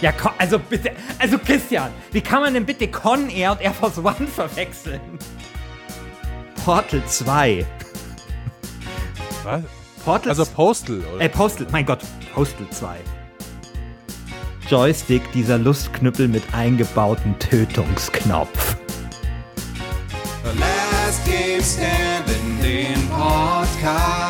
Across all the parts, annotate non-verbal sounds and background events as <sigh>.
Ja, also bitte, also Christian, wie kann man denn bitte Con Air und Air Force One <laughs> verwechseln? Portal 2. Was? Portal Also Postal, oder? Äh, Postal, mein Gott, Postal 2. Joystick, dieser Lustknüppel mit eingebautem Tötungsknopf. The Last Game Standing, den Podcast.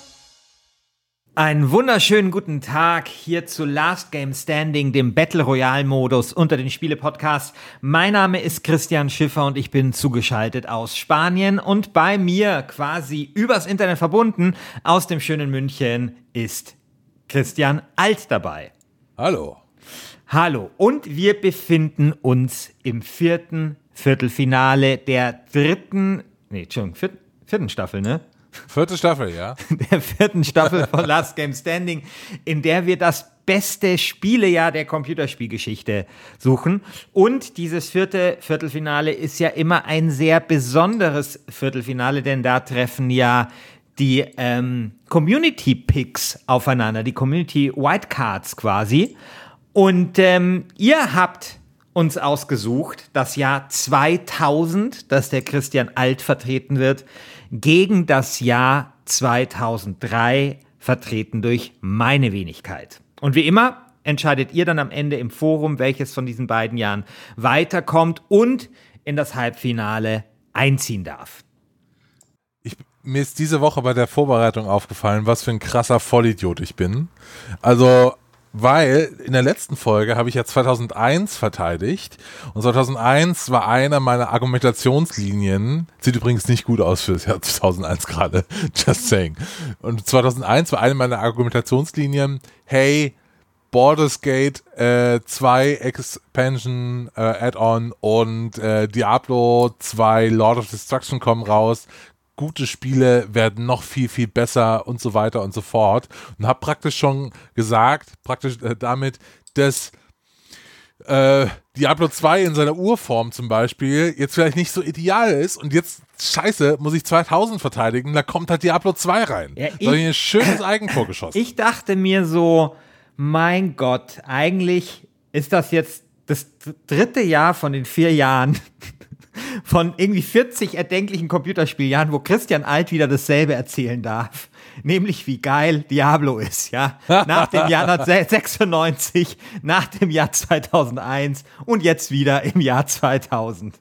Einen wunderschönen guten Tag hier zu Last Game Standing, dem Battle Royale Modus unter den Spiele Podcasts. Mein Name ist Christian Schiffer und ich bin zugeschaltet aus Spanien und bei mir quasi übers Internet verbunden aus dem schönen München ist Christian Alt dabei. Hallo. Hallo und wir befinden uns im vierten Viertelfinale der dritten, nee, Entschuldigung, vierten, vierten Staffel, ne? Vierte Staffel, ja? <laughs> der vierten Staffel von Last Game Standing, in der wir das beste Spielejahr der Computerspielgeschichte suchen. Und dieses vierte Viertelfinale ist ja immer ein sehr besonderes Viertelfinale, denn da treffen ja die ähm, Community Picks aufeinander, die Community Whitecards quasi. Und ähm, ihr habt uns ausgesucht, das Jahr 2000, das der Christian Alt vertreten wird, gegen das Jahr 2003, vertreten durch meine Wenigkeit. Und wie immer entscheidet ihr dann am Ende im Forum, welches von diesen beiden Jahren weiterkommt und in das Halbfinale einziehen darf. Ich, mir ist diese Woche bei der Vorbereitung aufgefallen, was für ein krasser Vollidiot ich bin. Also, weil in der letzten Folge habe ich ja 2001 verteidigt und 2001 war einer meiner Argumentationslinien, sieht übrigens nicht gut aus für das Jahr 2001 gerade, <laughs> just saying. Und 2001 war eine meiner Argumentationslinien, hey, Baldur's Gate äh, 2 Expansion äh, Add-on und äh, Diablo 2 Lord of Destruction kommen raus. Gute Spiele werden noch viel, viel besser und so weiter und so fort. Und habe praktisch schon gesagt, praktisch äh, damit, dass äh, Diablo 2 in seiner Urform zum Beispiel jetzt vielleicht nicht so ideal ist und jetzt, scheiße, muss ich 2000 verteidigen, da kommt halt Diablo 2 rein. Ja, da ich ich- ein schönes Eigentor geschossen. Ich dachte mir so, mein Gott, eigentlich ist das jetzt das dritte Jahr von den vier Jahren von irgendwie 40 erdenklichen Computerspieljahren, wo Christian Alt wieder dasselbe erzählen darf. Nämlich wie geil Diablo ist, ja. Nach dem Jahr <laughs> 1996, nach dem Jahr 2001 und jetzt wieder im Jahr 2000.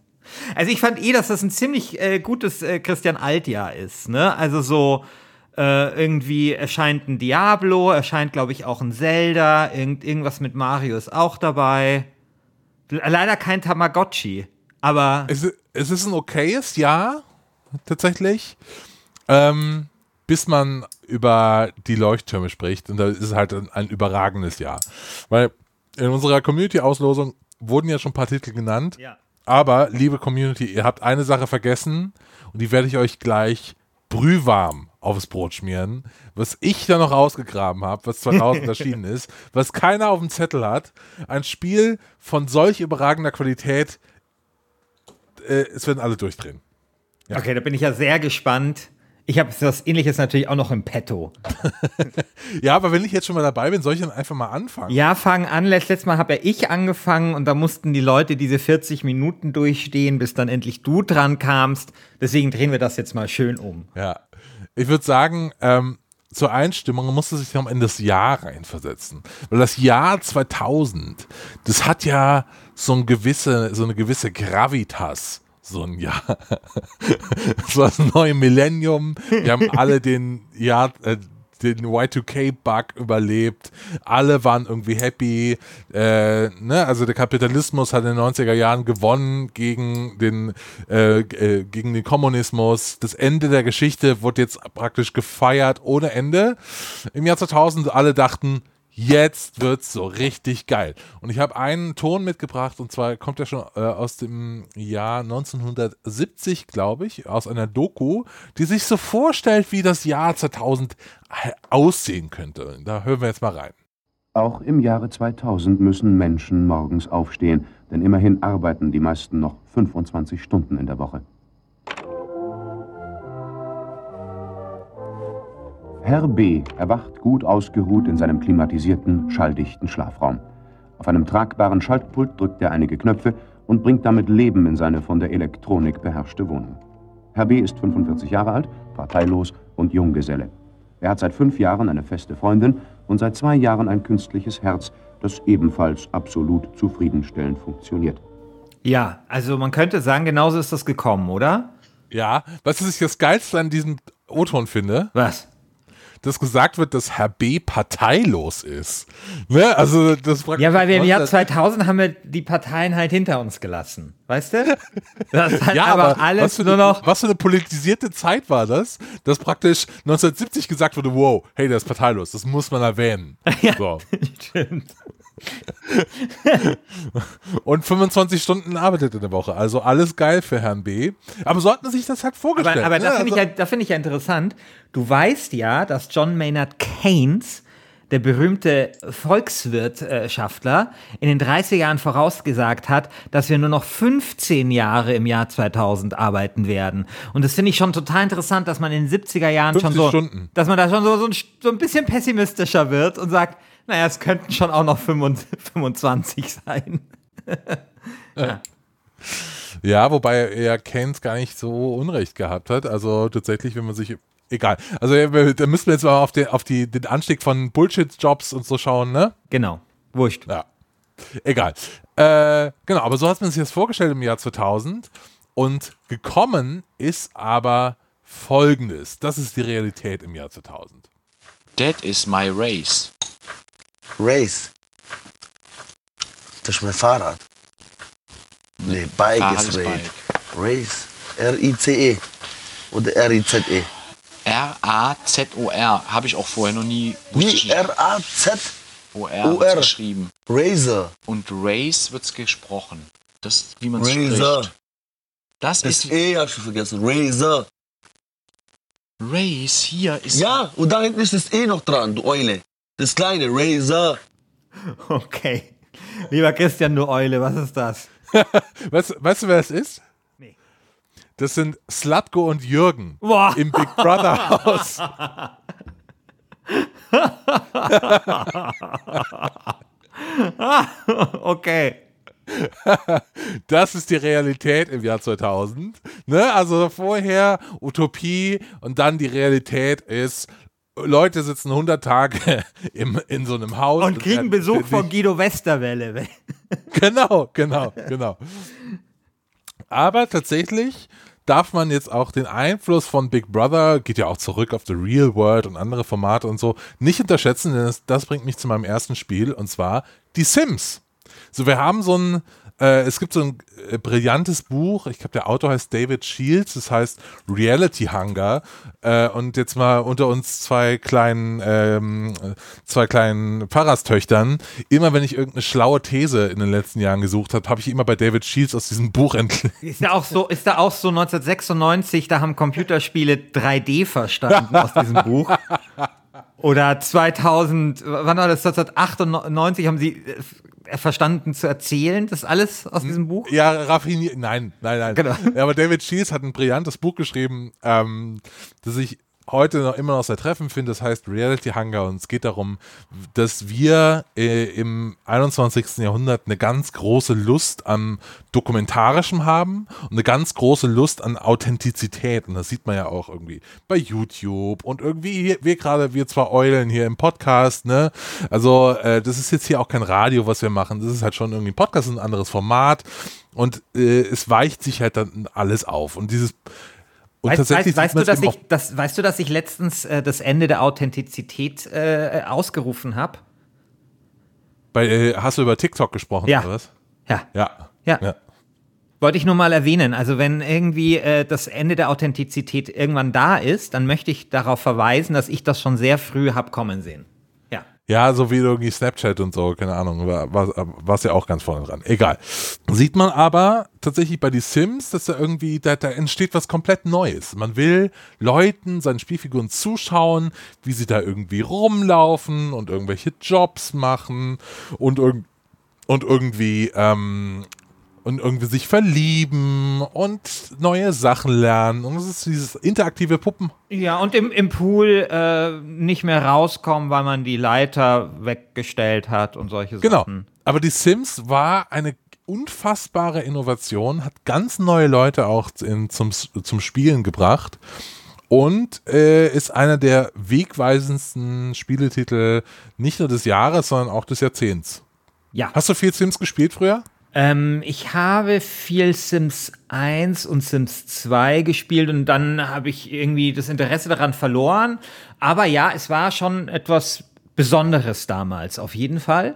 Also ich fand eh, dass das ein ziemlich äh, gutes äh, Christian Alt-Jahr ist, ne? Also so, äh, irgendwie erscheint ein Diablo, erscheint, glaube ich, auch ein Zelda, irgend, irgendwas mit Mario ist auch dabei. Leider kein Tamagotchi, aber Es, ist- es ist ein okayes Jahr, tatsächlich. Ähm, bis man über die Leuchttürme spricht. Und da ist es halt ein, ein überragendes Jahr. Weil in unserer Community-Auslosung wurden ja schon ein paar Titel genannt. Ja. Aber, liebe Community, ihr habt eine Sache vergessen und die werde ich euch gleich brühwarm aufs Brot schmieren, was ich da noch rausgegraben habe, was 2000 <laughs> erschienen ist, was keiner auf dem Zettel hat. Ein Spiel von solch überragender Qualität, äh, es werden alle durchdrehen. okay, da bin ich ja sehr gespannt. Ich habe das ähnliches natürlich auch noch im Petto. <laughs> Ja, aber wenn ich jetzt schon mal dabei bin, soll ich dann einfach mal anfangen? Ja, fang an. Letztes Mal habe ja ich angefangen und da mussten die Leute diese 40 Minuten durchstehen, bis dann endlich du dran kamst. Deswegen drehen wir das jetzt mal schön um. Ja. Ich würde sagen, ähm, zur Einstimmung musste sich am Ende das Jahr reinversetzen. Weil das Jahr 2000, das hat ja so, ein gewisse, so eine gewisse Gravitas. So ein Jahr. War das neue Millennium. Wir haben alle den Jahr, äh, den Y2K-Bug überlebt. Alle waren irgendwie happy. Äh, ne? Also der Kapitalismus hat in den 90er Jahren gewonnen gegen den, äh, äh, gegen den Kommunismus. Das Ende der Geschichte wurde jetzt praktisch gefeiert ohne Ende. Im Jahr 2000 alle dachten, jetzt wird's so richtig geil. Und ich habe einen Ton mitgebracht und zwar kommt er schon äh, aus dem Jahr 1970, glaube ich, aus einer Doku, die sich so vorstellt, wie das Jahr 2000 aussehen könnte. Da hören wir jetzt mal rein. Auch im Jahre 2000 müssen Menschen morgens aufstehen, denn immerhin arbeiten die meisten noch 25 Stunden in der Woche. Herr B. erwacht gut ausgeruht in seinem klimatisierten, schalldichten Schlafraum. Auf einem tragbaren Schaltpult drückt er einige Knöpfe und bringt damit Leben in seine von der Elektronik beherrschte Wohnung. Herr B. ist 45 Jahre alt, parteilos und Junggeselle. Er hat seit fünf Jahren eine feste Freundin und seit zwei Jahren ein künstliches Herz, das ebenfalls absolut zufriedenstellend funktioniert. Ja, also man könnte sagen, genauso ist das gekommen, oder? Ja, was ich das Geilste an diesem O-Ton finde? Was? Dass gesagt wird, dass Herr B. parteilos ist. Ne? Also das ja, weil wir im Jahr 2000 haben wir die Parteien halt hinter uns gelassen. Weißt du? Das <laughs> halt ja, aber, aber alles was nur noch. Was für eine politisierte Zeit war das, dass praktisch 1970 gesagt wurde, wow, hey, der ist parteilos, das muss man erwähnen. <laughs> ja, so. <laughs> stimmt. Und 25 Stunden arbeitet in der Woche. Also alles geil für Herrn B. Aber so hat man sich das halt vorgestellt. Aber, aber ne? da finde also, ich, ja, find ich ja interessant. Du weißt ja, dass John Maynard Keynes, der berühmte Volkswirtschaftler, in den 30er Jahren vorausgesagt hat, dass wir nur noch 15 Jahre im Jahr 2000 arbeiten werden. Und das finde ich schon total interessant, dass man in den 70er Jahren schon so, Stunden. dass man da schon so, so, ein, so ein bisschen pessimistischer wird und sagt, naja, es könnten schon auch noch 25 sein. ja. ja, wobei er Keynes gar nicht so Unrecht gehabt hat. Also tatsächlich, wenn man sich egal. Also da müssen wir jetzt mal auf, den, auf die, den Anstieg von Bullshit-Jobs und so schauen, ne? Genau. Wurscht. Ja. Egal. Äh, genau, aber so hat man sich das vorgestellt im Jahr 2000. Und gekommen ist aber folgendes. Das ist die Realität im Jahr 2000. That is my race. Race. Das ist mein Fahrrad. Nee, Bike Fahrrad ist Race. Bike. Race. R-I-C-E. Oder R-I-Z-E. R-A-Z-O-R. Habe ich auch vorher noch nie. ich Wie nicht. R-A-Z. O-R O-R. wird's geschrieben. Razor. Und Race wird's gesprochen. Das ist, wie man es Razor. spricht. Das Das ist E hast du vergessen. Razor. Race. Hier ist. Ja, und da hinten ist das E noch dran, du Eule. Das kleine Razor. <laughs> Okay. Lieber Christian, du Eule, was ist das? <laughs> Weißt, weißt du, wer es ist? Nee. Das sind Slatko und Jürgen Boah. im Big Brother <laughs> Haus. Okay. Das ist die Realität im Jahr 2000. Ne? Also vorher Utopie und dann die Realität ist, Leute sitzen 100 Tage <laughs> im, in so einem Haus. Und kriegen werden Besuch von Guido Westerwelle. <laughs> Genau, genau, genau. Aber tatsächlich darf man jetzt auch den Einfluss von Big Brother, geht ja auch zurück auf The Real World und andere Formate und so, nicht unterschätzen, denn das, das bringt mich zu meinem ersten Spiel und zwar die Sims. So, wir haben so ein, äh, es gibt so ein äh, brillantes Buch, ich glaube, der Autor heißt David Shields, das heißt Reality Hunger. Äh, und jetzt mal unter uns zwei kleinen, ähm, äh, zwei kleinen Pfarrerstöchtern, immer wenn ich irgendeine schlaue These in den letzten Jahren gesucht habe, habe ich immer bei David Shields aus diesem Buch entdeckt. Ist da auch so, ist da auch so 1996, da haben Computerspiele 3D verstanden aus diesem Buch. Oder 2000, wann war das? 1998 haben sie äh, verstanden zu erzählen, das alles aus diesem Buch? Ja, raffiniert. Nein, nein, nein. Genau. Ja, aber David Shields hat ein brillantes Buch geschrieben, ähm, das ich heute noch immer noch sehr treffend finde. Das heißt Reality Hunger und es geht darum, dass wir äh, im 21. Jahrhundert eine ganz große Lust am Dokumentarischem haben und eine ganz große Lust an Authentizität. Und das sieht man ja auch irgendwie bei YouTube und irgendwie wir gerade, wir zwei Eulen hier im Podcast, ne? Also, äh, das ist jetzt hier auch kein Radio, was wir machen. Das ist halt schon irgendwie ein Podcast, ein anderes Format. Und äh, es weicht sich halt dann alles auf. Und dieses und Weißt, weißt, tatsächlich weißt, sieht du, dass ich, das, weißt du, dass ich letztens äh, das Ende der Authentizität äh, ausgerufen habe? bei, äh, hast du über TikTok gesprochen Ja. oder was? Ja. Ja. Ja. Ja. Wollte ich nur mal erwähnen. Also wenn irgendwie äh, das Ende der Authentizität irgendwann da ist, dann möchte ich darauf verweisen, dass ich das schon sehr früh hab kommen sehen. Ja. So wie irgendwie Snapchat und so, keine Ahnung, war, war, war's ja auch ganz vorne dran. Egal. Sieht man aber tatsächlich bei die Sims, dass da irgendwie, da, da entsteht was komplett Neues. Man will Leuten, seinen Spielfiguren zuschauen, wie sie da irgendwie rumlaufen und irgendwelche Jobs machen und, irg und irgendwie ähm, und irgendwie sich verlieben und neue Sachen lernen. Und es ist dieses interaktive Puppen. Ja, und im, im Pool äh, nicht mehr rauskommen, weil man die Leiter weggestellt hat und solche Genau. Sachen. Aber die Sims war eine unfassbare Innovation, hat ganz neue Leute auch in, zum, zum Spielen gebracht und äh, ist einer der wegweisendsten Spieletitel nicht nur des Jahres, sondern auch des Jahrzehnts. Ja. Hast du viel Sims gespielt früher? Ähm, ich habe viel Sims 1 und Sims 2 gespielt und dann habe ich irgendwie das Interesse daran verloren. Aber ja, es war schon etwas Besonderes damals, auf jeden Fall.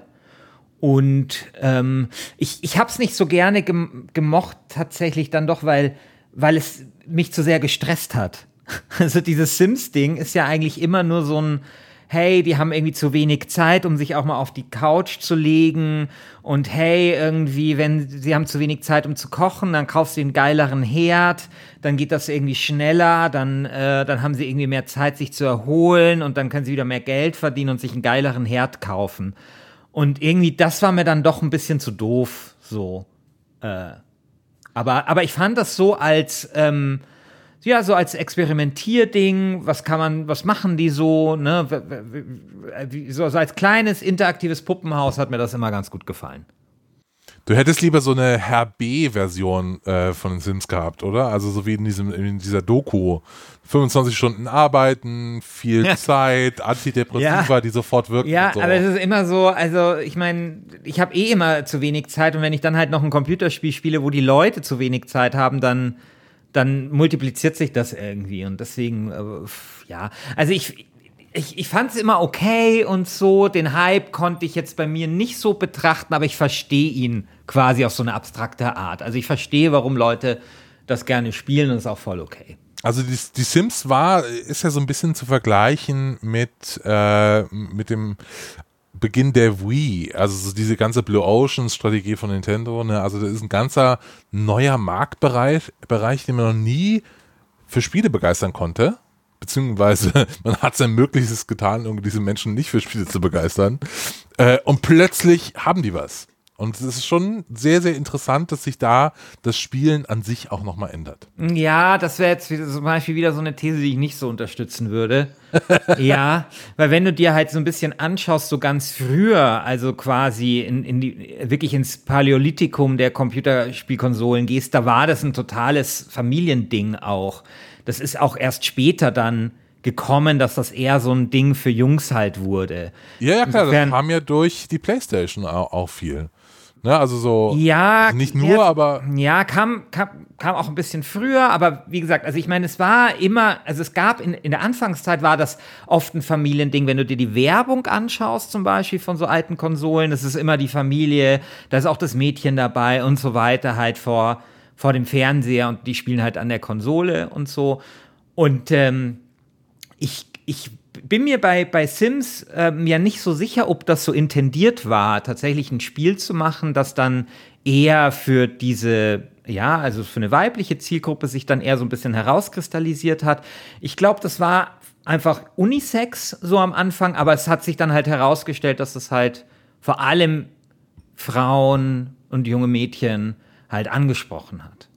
Und ähm, ich, ich habe es nicht so gerne gem gemocht, tatsächlich dann doch, weil, weil es mich zu sehr gestresst hat. <laughs> Also dieses Sims-Ding ist ja eigentlich immer nur so ein, hey, die haben irgendwie zu wenig Zeit, um sich auch mal auf die Couch zu legen. Und hey, irgendwie, wenn sie haben zu wenig Zeit, um zu kochen, dann kaufst du einen geileren Herd, dann geht das irgendwie schneller, dann, äh, dann haben sie irgendwie mehr Zeit, sich zu erholen und dann können sie wieder mehr Geld verdienen und sich einen geileren Herd kaufen. Und irgendwie, das war mir dann doch ein bisschen zu doof, so. Äh, aber, aber ich fand das so als, ähm, ja, so als Experimentierding, was kann man, was machen die so, ne? So, als kleines interaktives Puppenhaus hat mir das immer ganz gut gefallen. Du hättest lieber so eine Herr B-Version äh, von den Sims gehabt, oder? Also so wie in, diesem, in dieser Doku. 25 Stunden arbeiten, viel Ja. Zeit, Antidepressiva, Ja. die sofort wirken. Ja, und so. aber es ist immer so, also ich meine, ich habe eh immer zu wenig Zeit und wenn ich dann halt noch ein Computerspiel spiele, wo die Leute zu wenig Zeit haben, dann, dann multipliziert sich das irgendwie und deswegen, äh, ja, also ich, ich, ich fand es immer okay und so, den Hype konnte ich jetzt bei mir nicht so betrachten, aber ich verstehe ihn quasi auf so eine abstrakte Art. Also ich verstehe, warum Leute das gerne spielen und ist auch voll okay. Also die, die Sims war, ist ja so ein bisschen zu vergleichen mit, äh, mit dem Beginn der Wii, also so diese ganze Blue Ocean Strategie von Nintendo, ne? also das ist ein ganzer neuer Marktbereich, Bereich, den man noch nie für Spiele begeistern konnte, beziehungsweise <laughs> man hat sein Möglichstes getan, um diese Menschen nicht für Spiele zu begeistern äh, und plötzlich haben die was. Und es ist schon sehr, sehr interessant, dass sich da das Spielen an sich auch nochmal ändert. Ja, das wäre jetzt zum Beispiel wieder so eine These, die ich nicht so unterstützen würde. <laughs> ja, weil wenn du dir halt so ein bisschen anschaust, so ganz früher, also quasi in, in die, wirklich ins Paläolithikum der Computerspielkonsolen gehst, da war das ein totales Familiending auch. Das ist auch erst später dann gekommen, dass das eher so ein Ding für Jungs halt wurde. Ja, ja, klar, Insofern- das kam ja durch die Playstation auch, auch viel. Ne, also so, Ja, also nicht nur, ja, aber Ja, kam, kam, kam auch ein bisschen früher, aber wie gesagt, also ich meine, es war immer, also es gab in, in der Anfangszeit war das oft ein Familiending, wenn du dir die Werbung anschaust, zum Beispiel von so alten Konsolen, das ist immer die Familie, da ist auch das Mädchen dabei und so weiter, halt vor, vor dem Fernseher und die spielen halt an der Konsole und so. Und ähm, ich, ich bin mir bei, bei Sims ähm, ja nicht so sicher, ob das so intendiert war, tatsächlich ein Spiel zu machen, das dann eher für diese, ja, also für eine weibliche Zielgruppe sich dann eher so ein bisschen herauskristallisiert hat. Ich glaube, das war einfach Unisex so am Anfang, aber es hat sich dann halt herausgestellt, dass es halt vor allem Frauen und junge Mädchen halt angesprochen hat.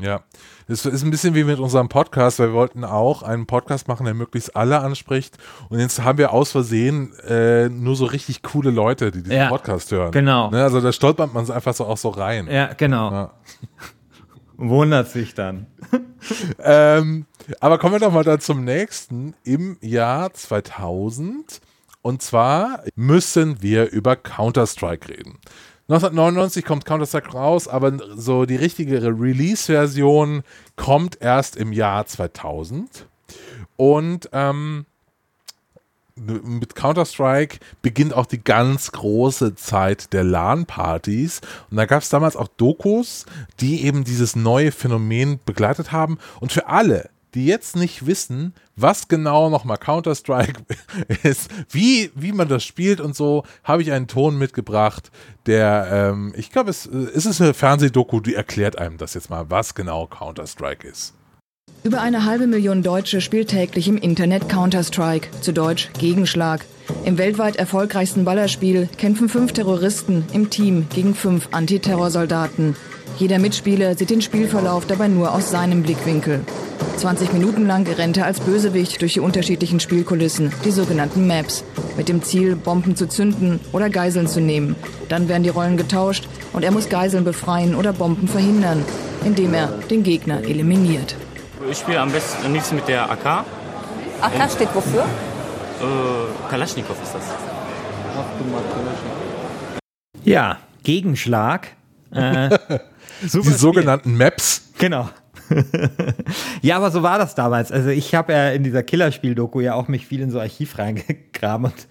Ja. Es ist ein bisschen wie mit unserem Podcast, weil wir wollten auch einen Podcast machen, der möglichst alle anspricht. Und jetzt haben wir aus Versehen äh, nur so richtig coole Leute, die diesen Ja, Podcast hören. genau. Ne, also da stolpert man einfach so auch so rein. Ja, genau. Ja. <laughs> Wundert sich dann. <laughs> Ähm, aber kommen wir doch mal dann zum nächsten. Im Jahr 2000. Und zwar müssen wir über Counter-Strike reden. 1999 kommt Counter-Strike raus, aber so die richtige Release-Version kommt erst im Jahr 2000. Und ähm, mit Counter-Strike beginnt auch die ganz große Zeit der LAN-Partys. Und da gab es damals auch Dokus, die eben dieses neue Phänomen begleitet haben. Und für alle, die jetzt nicht wissen, was genau nochmal Counter-Strike <laughs> ist, wie, wie man das spielt und so, habe ich einen Ton mitgebracht, der, ähm, ich glaube, es, es ist eine Fernsehdoku, die erklärt einem das jetzt mal, was genau Counter-Strike ist. Über eine halbe Million Deutsche spielt täglich im Internet Counter-Strike, zu Deutsch Gegenschlag. Im weltweit erfolgreichsten Ballerspiel kämpfen fünf Terroristen im Team gegen fünf Antiterrorsoldaten. Jeder Mitspieler sieht den Spielverlauf dabei nur aus seinem Blickwinkel. 20 Minuten lang rennt er als Bösewicht durch die unterschiedlichen Spielkulissen, die sogenannten Maps, mit dem Ziel, Bomben zu zünden oder Geiseln zu nehmen. Dann werden die Rollen getauscht und er muss Geiseln befreien oder Bomben verhindern, indem er den Gegner eliminiert. Ich spiele am besten am liebsten mit der AK. AK steht wofür? Äh, Kalaschnikow ist das. Ja, Gegenschlag. Äh, <laughs> Die super Spiel. sogenannten Maps. Genau. <laughs> ja, aber so war das damals. Also ich habe ja in dieser Killerspiel-Doku ja auch mich viel in so Archiv reingegraben und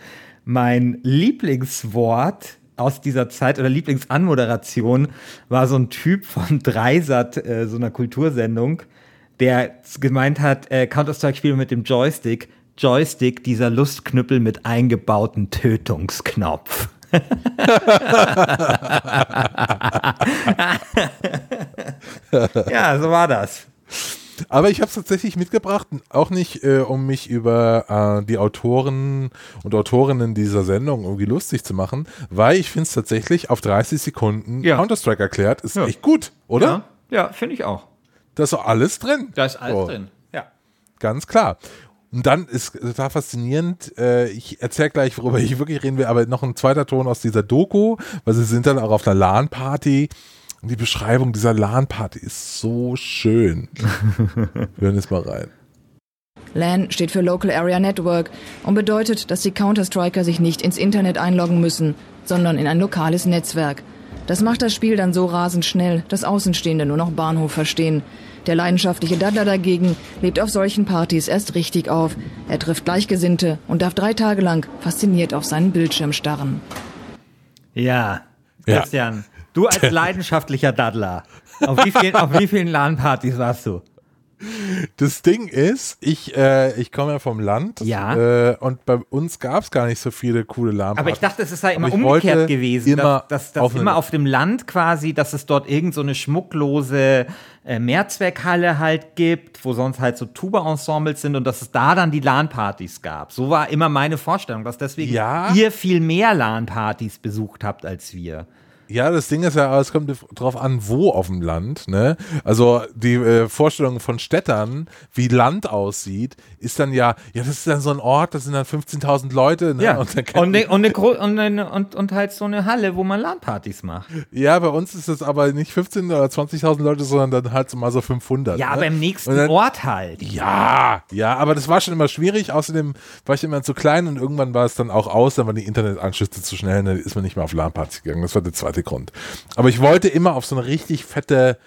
mein Lieblingswort aus dieser Zeit oder Lieblingsanmoderation war so ein Typ von Dreisat, äh, so einer Kultursendung, der gemeint hat, äh, Counter-Strike-Spiele mit dem Joystick, Joystick, dieser Lustknüppel mit eingebauten Tötungsknopf. Ja, so war das. Aber ich habe es tatsächlich mitgebracht, auch nicht, äh, um mich über äh, die Autoren und Autorinnen dieser Sendung irgendwie lustig zu machen, weil ich finde es tatsächlich auf 30 Sekunden Ja. Counter-Strike erklärt, ist Ja. echt gut, oder? Ja, ja finde ich auch. Da ist so alles drin. Da ist alles So. drin. Ja. Ganz klar. Und dann ist total faszinierend, äh, ich erzähle gleich, worüber ich wirklich reden will, aber noch ein zweiter Ton aus dieser Doku, weil sie sind dann auch auf einer LAN-Party. Und die Beschreibung dieser LAN-Party ist so schön. <laughs> Wir hören jetzt mal rein. LAN steht für Local Area Network und bedeutet, dass die Counter-Striker sich nicht ins Internet einloggen müssen, sondern in ein lokales Netzwerk. Das macht das Spiel dann so rasend schnell, dass Außenstehende nur noch Bahnhof verstehen. Der leidenschaftliche Daddler dagegen lebt auf solchen Partys erst richtig auf. Er trifft Gleichgesinnte und darf drei Tage lang fasziniert auf seinen Bildschirm starren. Ja. Ja. Christian, du als <laughs> leidenschaftlicher Daddler, auf wie vielen, auf wie vielen LAN-Partys warst du? Das Ding ist, ich, äh, ich komme ja vom Land Ja. äh, und bei uns gab es gar nicht so viele coole LAN-Partys. Aber ich dachte, es ist ja immer umgekehrt gewesen, immer dass, dass, dass auf immer auf dem Land quasi, dass es dort irgend so eine schmucklose äh, Mehrzweckhalle halt gibt, wo sonst halt so Tuba-Ensembles sind und dass es da dann die LAN-Partys gab. So war immer meine Vorstellung, dass deswegen Ja. ihr viel mehr LAN-Partys besucht habt als wir. Ja, das Ding ist ja, es kommt drauf an, wo auf dem Land. Ne? Also die äh, Vorstellung von Städtern, wie Land aussieht, ist dann ja, ja, das ist dann so ein Ort, das sind dann 15.000 Leute. Ne? Ja, Und, und, ne, und, ne, Gro- und, eine- und, und halt so eine Halle, wo man LAN-Partys macht. ja, bei uns ist es aber nicht 15.000 oder 20.000 Leute, sondern dann halt so mal so 500. Ja, ne? aber im nächsten dann- Ort halt. Ja, ja, aber das war schon immer schwierig. Außerdem war ich immer zu klein und irgendwann war es dann auch aus, dann waren die Internetanschlüsse zu schnell und dann ist man nicht mehr auf LAN-Partys gegangen. Das war der zweite Grund. Aber ich wollte immer auf so eine richtig fette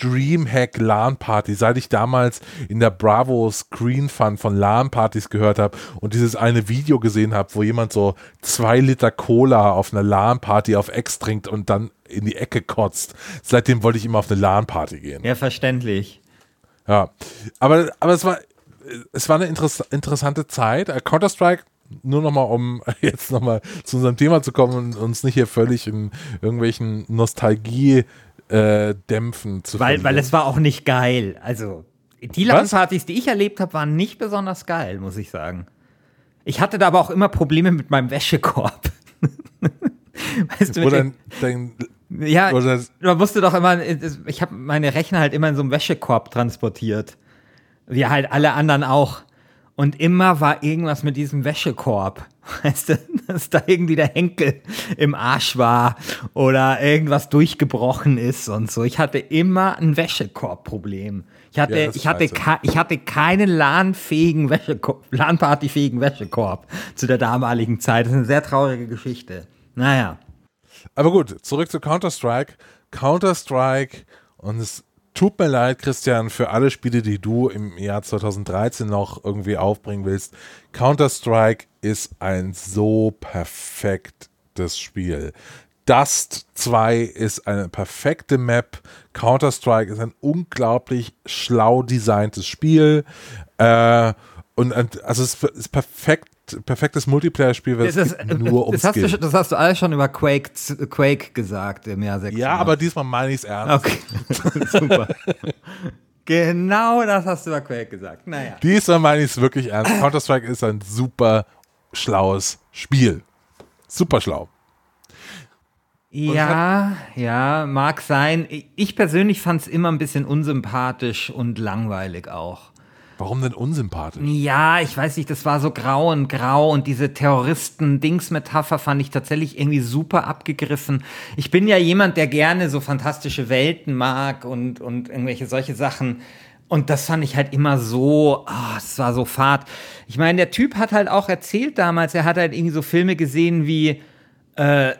Dreamhack LAN-Party, seit ich damals in der Bravo Screen Fun von LAN-Partys gehört habe und dieses eine Video gesehen habe, wo jemand so zwei Liter Cola auf einer LAN-Party auf Ex trinkt und dann in die Ecke kotzt. Seitdem wollte ich immer auf eine LAN-Party gehen. Ja, verständlich. Ja, aber, aber es war, es war eine interess interessante Zeit. Äh, Counter-Strike, nur nochmal, um <laughs> jetzt nochmal zu unserem Thema zu kommen und uns nicht hier völlig in irgendwelchen Nostalgie-Dämpfen zu Weil, weil verlieren. es war auch nicht geil. Also, die? LAN-Partys, die ich erlebt habe, waren nicht besonders geil, muss ich sagen. Ich hatte da aber auch immer Probleme mit meinem Wäschekorb. <laughs> weißt du, Wo dein, dein, ja, man musste doch immer, ich habe meine Rechner halt immer in so einem Wäschekorb transportiert. Wie halt alle anderen auch. Und immer war irgendwas mit diesem Wäschekorb. <laughs> Weißt du, dass da irgendwie der Henkel im Arsch war oder irgendwas durchgebrochen ist und so. Ich hatte immer ein Wäschekorbproblem. Ich hatte, Ja, ich hatte, ich hatte keinen LAN-fähigen Wäschekorb, LAN-Party-fähigen Wäschekorb zu der damaligen Zeit. Das ist eine sehr traurige Geschichte. Naja. Aber gut, zurück zu Counter-Strike. Counter-Strike und es tut mir leid, Christian, für alle Spiele, die du im Jahr 2013 noch irgendwie aufbringen willst. Counter-Strike ist ein so perfektes Spiel. Dust 2 ist eine perfekte Map. Counter-Strike ist ein unglaublich schlau designtes Spiel. Äh, und also es ist perfekt, perfektes Multiplayer-Spiel, weil es Das, geht nur ums das, hast du, das hast du alles schon über Quake, Quake gesagt im Jahr 96. Ja, aber diesmal meine ich es ernst. Okay, <laughs> super. genau das hast du über Quake gesagt. Naja. Diesmal meine ich es wirklich ernst. <laughs> Counter-Strike ist ein super schlaues Spiel. Super schlau. Ja, ja, mag sein. Ich persönlich fand es immer ein bisschen unsympathisch und langweilig auch. Warum denn unsympathisch? Ja, ich weiß nicht, das war so grau und grau und diese Terroristen-Dings-Metapher fand ich tatsächlich irgendwie super abgegriffen. Ich bin ja jemand, der gerne so fantastische Welten mag und, und irgendwelche solche Sachen. Und das fand ich halt immer so, ah, es war so fad. Ich meine, der Typ hat halt auch erzählt damals, er hat halt irgendwie so Filme gesehen wie, äh,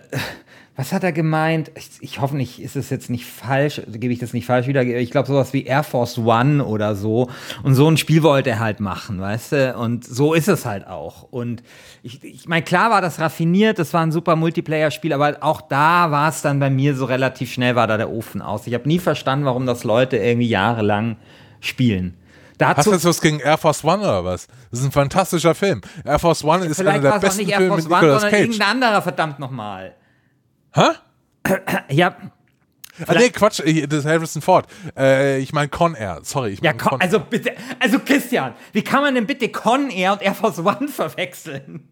was hat er gemeint? Ich, ich hoffe nicht, ist es jetzt nicht falsch, gebe ich das nicht falsch wieder. Ich glaube sowas wie Air Force One oder so. Und so ein Spiel wollte er halt machen, weißt du? Und so ist es halt auch. Und ich, ich meine, klar war das raffiniert, das war ein super Multiplayer-Spiel, aber auch da war es dann bei mir so relativ schnell, war da der Ofen aus. Ich habe nie verstanden, warum das Leute irgendwie jahrelang spielen. Hast Dazu, du jetzt was gegen Air Force One oder was? Das ist ein fantastischer Film. Air Force One ist einer vielleicht der war es auch besten nicht Air Filme Force mit One, Nicolas sondern Cage. irgendein anderer, verdammt nochmal. Hä? Ja, Ah, nee, Quatsch, das ist Harrison Ford. Äh, ich meine Con Air. Sorry, ich Ja, mein Con, also bitte, also Christian, wie kann man denn bitte Con Air und Air Force One <laughs> verwechseln?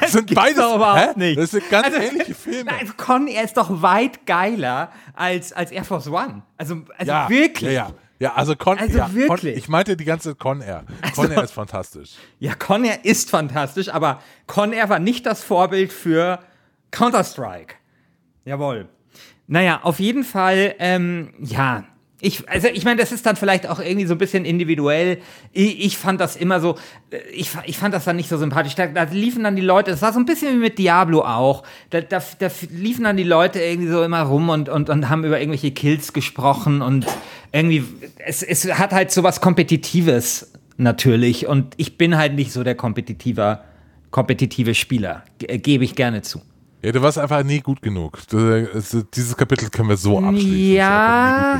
Das sind doch überhaupt hä? nicht. Das sind ganz Also- ähnliche Filme. Also Con Air ist doch weit geiler als, als Air Force One. Also, also ja, wirklich. Ja, ja. Ja, also Con Also ja, Con, wirklich. ich meinte die ganze Con Air. Con Air ist fantastisch. Ja, Con Air ist fantastisch, aber Con Air war nicht das Vorbild für Counter-Strike. Jawohl. Naja, auf jeden Fall, ähm, ja. Ich, also ich meine, das ist dann vielleicht auch irgendwie so ein bisschen individuell. Ich, ich fand das immer so, äh, ich, ich fand das dann nicht so sympathisch. Da, da liefen dann die Leute, das war so ein bisschen wie mit Diablo auch. Da, da, da liefen dann die Leute irgendwie so immer rum und, und, und haben über irgendwelche Kills gesprochen und irgendwie, es, es hat halt so was Kompetitives natürlich und ich bin halt nicht so der kompetitive, kompetitive Spieler. Ge- Gebe ich gerne zu. Ja, du warst einfach nie gut genug. Dieses Kapitel können wir so abschließen. Ja.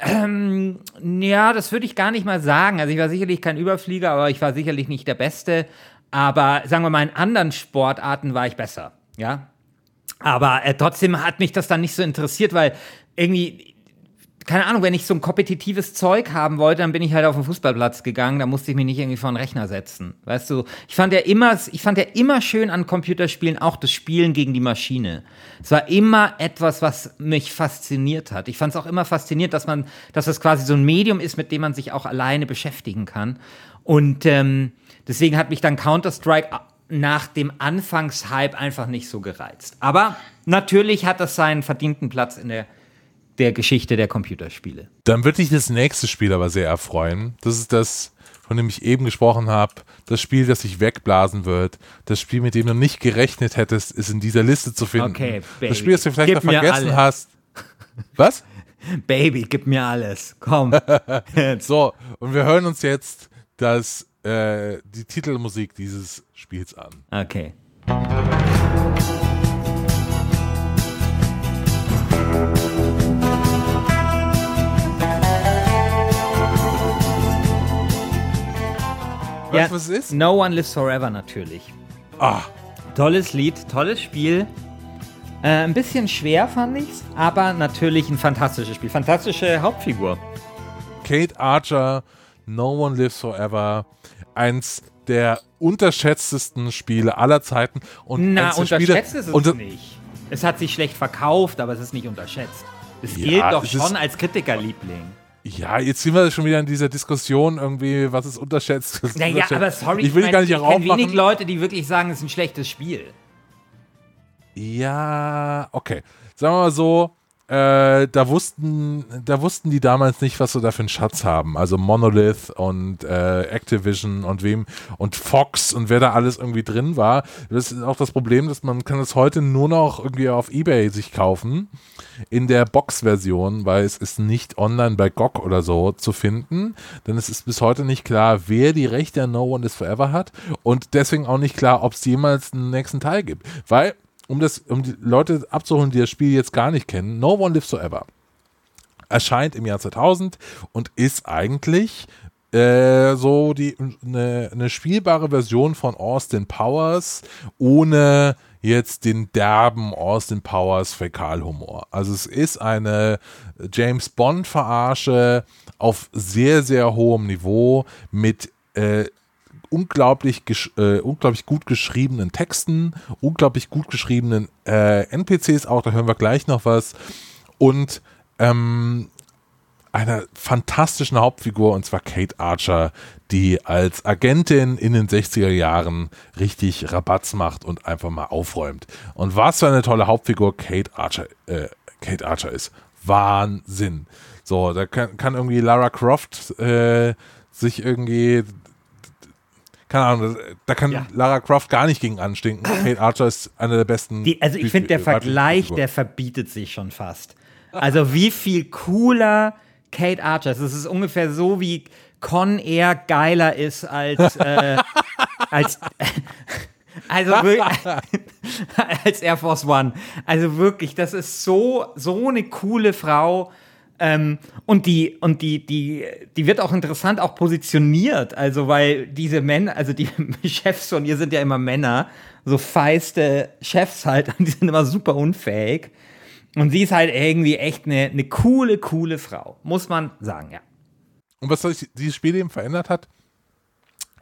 Ähm, ja, das würde ich gar nicht mal sagen. Also ich war sicherlich kein Überflieger, aber ich war sicherlich nicht der Beste. Aber sagen wir mal, in anderen Sportarten war ich besser. Ja. Aber äh, trotzdem hat mich das dann nicht so interessiert, weil irgendwie, keine Ahnung, wenn ich so ein kompetitives Zeug haben wollte, dann bin ich halt auf den Fußballplatz gegangen, da musste ich mich nicht irgendwie vor den Rechner setzen. Weißt du, ich fand ja immer, ich fand ja immer schön an Computerspielen auch das Spielen gegen die Maschine. Es war immer etwas, was mich fasziniert hat. Ich fand es auch immer faszinierend, dass man, dass es quasi so ein Medium ist, mit dem man sich auch alleine beschäftigen kann. Und ähm, deswegen hat mich dann Counter-Strike nach dem Anfangshype einfach nicht so gereizt. Aber natürlich hat das seinen verdienten Platz in der der Geschichte der Computerspiele. Dann wird dich das nächste Spiel aber sehr erfreuen. Das ist das, von dem ich eben gesprochen habe. Das Spiel, das sich wegblasen wird. Das Spiel, mit dem du nicht gerechnet hättest, ist in dieser Liste zu finden. Okay, Baby. Das Spiel, das du vielleicht noch vergessen hast. <laughs> Was? Baby, gib mir alles. Komm. <laughs> So, und wir hören uns jetzt das, äh, die Titelmusik dieses Spiels an. Okay. Weißt du, was es ist? No One Lives Forever natürlich. Ah, Tolles Lied, tolles Spiel. Äh, ein bisschen schwer fand ich's, aber natürlich ein fantastisches Spiel. Fantastische Hauptfigur. Kate Archer, No One Lives Forever, eins der unterschätztesten Spiele aller Zeiten. Und Na, unterschätzt Spiele, ist es unter- nicht. Es hat sich schlecht verkauft, aber es ist nicht unterschätzt. Es Ja, gilt doch schon als Kritikerliebling. Ja, jetzt sind wir schon wieder in dieser Diskussion irgendwie, was ist unterschätzt. was Naja, unterschätzt. aber sorry, ich will dich mein, gar nicht ich wenig. Leute, die wirklich sagen, es ist ein schlechtes Spiel. Ja, okay. Sagen wir mal so, äh, da wussten, da wussten die damals nicht, was sie da für einen Schatz haben. Also Monolith und äh, Activision und wem und Fox und wer da alles irgendwie drin war. Das ist auch das Problem, dass man kann es heute nur noch irgendwie auf Ebay sich kaufen in der Box-Version, weil es ist nicht online bei GOG oder so zu finden, denn es ist bis heute nicht klar, wer die Rechte an No One Is Forever hat und deswegen auch nicht klar, ob es jemals einen nächsten Teil gibt, weil um das, um die Leute abzuholen, die das Spiel jetzt gar nicht kennen, No One Lives Forever erscheint im Jahr 2000 und ist eigentlich äh, so die eine ne spielbare Version von Austin Powers ohne jetzt den derben Austin Powers Fäkalhumor. Also es ist eine James Bond Verarsche auf sehr sehr hohem Niveau mit äh, unglaublich, äh, unglaublich gut geschriebenen Texten, unglaublich gut geschriebenen äh, NPCs auch, da hören wir gleich noch was und ähm, einer fantastischen Hauptfigur und zwar Kate Archer, die als Agentin in den 60er Jahren richtig Rabatz macht und einfach mal aufräumt. Und was für eine tolle Hauptfigur Kate Archer, äh, Kate Archer ist. Wahnsinn. So, da kann, kann irgendwie Lara Croft äh, sich irgendwie keine Ahnung, da kann ja. Lara Croft gar nicht gegen anstinken. <laughs> Kate Archer ist eine der besten. Die, also ich finde, der Vergleich, der verbietet sich schon fast. Also wie viel cooler Kate Archer ist. Es ist ungefähr so, wie Con Air geiler ist als, äh, <laughs> als <laughs> also als Air Force One. Also wirklich, das ist so, so eine coole Frau. Ähm, und die, und die, die, die wird auch interessant auch positioniert. Also, weil diese Männer, also die <laughs> Chefs von ihr sind ja immer Männer, so feiste Chefs halt, <laughs> die sind immer super unfähig. Und sie ist halt irgendwie echt eine, eine coole, coole Frau, muss man sagen, ja. Und was sich dieses Spiel eben verändert hat,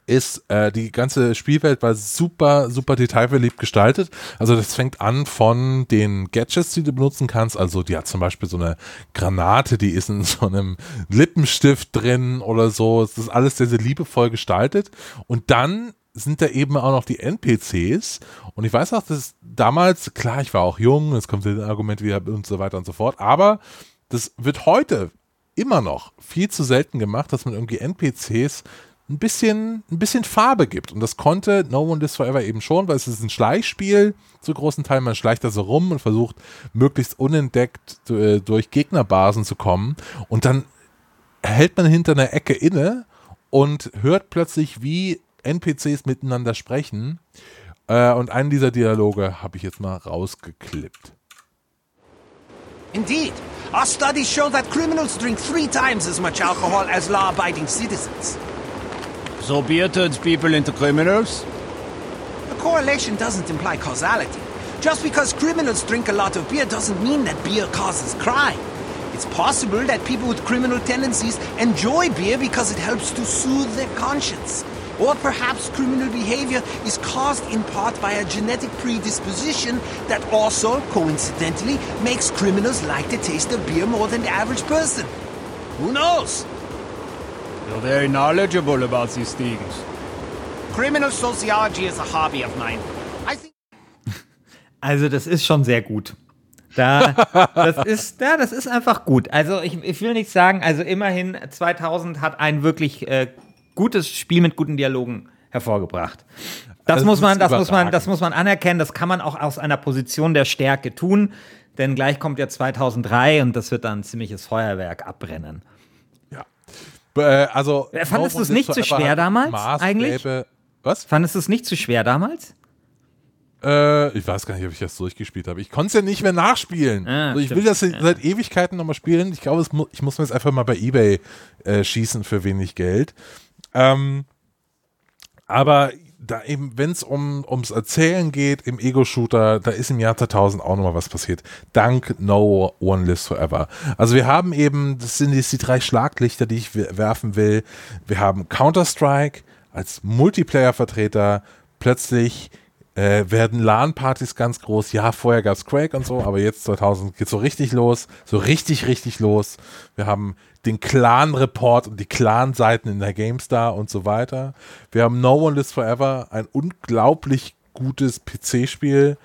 ist, äh, die ganze Spielwelt war super, super detailverliebt gestaltet. Also das fängt an von den Gadgets, die du benutzen kannst. Also die hat zum Beispiel so eine Granate, die ist in <laughs> so einem Lippenstift drin oder so. Es ist alles sehr, sehr liebevoll gestaltet. Und dann sind da eben auch noch die NPCs. Und ich weiß auch, dass damals, klar, ich war auch jung, es kommt ein Argument wieder und so weiter und so fort, aber das wird heute immer noch viel zu selten gemacht, dass man irgendwie NPCs ein bisschen, ein bisschen Farbe gibt. Und das konnte No One Lives Forever eben schon, weil es ist ein Schleichspiel zu großen Teilen. Man schleicht da so rum und versucht, möglichst unentdeckt äh, durch Gegnerbasen zu kommen. Und dann hält man hinter einer Ecke inne und hört plötzlich, wie NPCs miteinander sprechen. Äh, und einen dieser Dialoge habe ich jetzt mal rausgeklippt. Indeed, our studies show that criminals drink three times as much alcohol as law-abiding citizens. So beer turns people into criminals? The correlation doesn't imply causality. Just because criminals drink a lot of beer doesn't mean that beer causes crime. It's possible that people with criminal tendencies enjoy beer because it helps to soothe their conscience. Or perhaps criminal behavior is caused in part by a genetic predisposition that also, coincidentally, makes criminals like the taste of beer more than the average person. Who knows? You're very knowledgeable about these things. Criminal sociology is a hobby of mine. <laughs> Also, das ist schon sehr gut. Da, das ist, ja, das ist einfach gut. Also, ich, ich will nicht sagen, also immerhin 2000 hat ein wirklich äh, gutes Spiel mit guten Dialogen hervorgebracht. Das, also muss man, das muss man, das muss man anerkennen. Das kann man auch aus einer Position der Stärke tun, denn gleich kommt ja 2003 und das wird dann ein ziemliches Feuerwerk abbrennen. Äh, also äh, fandest du es nicht zu schwer damals eigentlich? Was? Fandest du es nicht zu schwer damals? Äh, ich weiß gar nicht, ob ich das durchgespielt habe. Ich konnte es ja nicht mehr nachspielen. Ah, also ich will das seit Ewigkeiten nochmal spielen. Ich glaube, mu ich muss mir jetzt einfach mal bei Ebay äh, schießen für wenig Geld. Ähm, aber da eben, wenn es um, ums Erzählen geht im Ego-Shooter, da ist im Jahr 2000 auch nochmal was passiert. Dank No One Lives Forever. Also wir haben eben, das sind jetzt die drei Schlaglichter, die ich werfen will. Wir haben Counter-Strike als Multiplayer-Vertreter plötzlich äh, werden LAN-Partys ganz groß. Ja, vorher gab es Quake und so, aber jetzt 2000 geht so richtig los, so richtig, richtig los. Wir haben den Clan-Report und die Clan-Seiten in der GameStar und so weiter. Wir haben No One Lives Forever, ein unglaublich gutes PC-Spiel,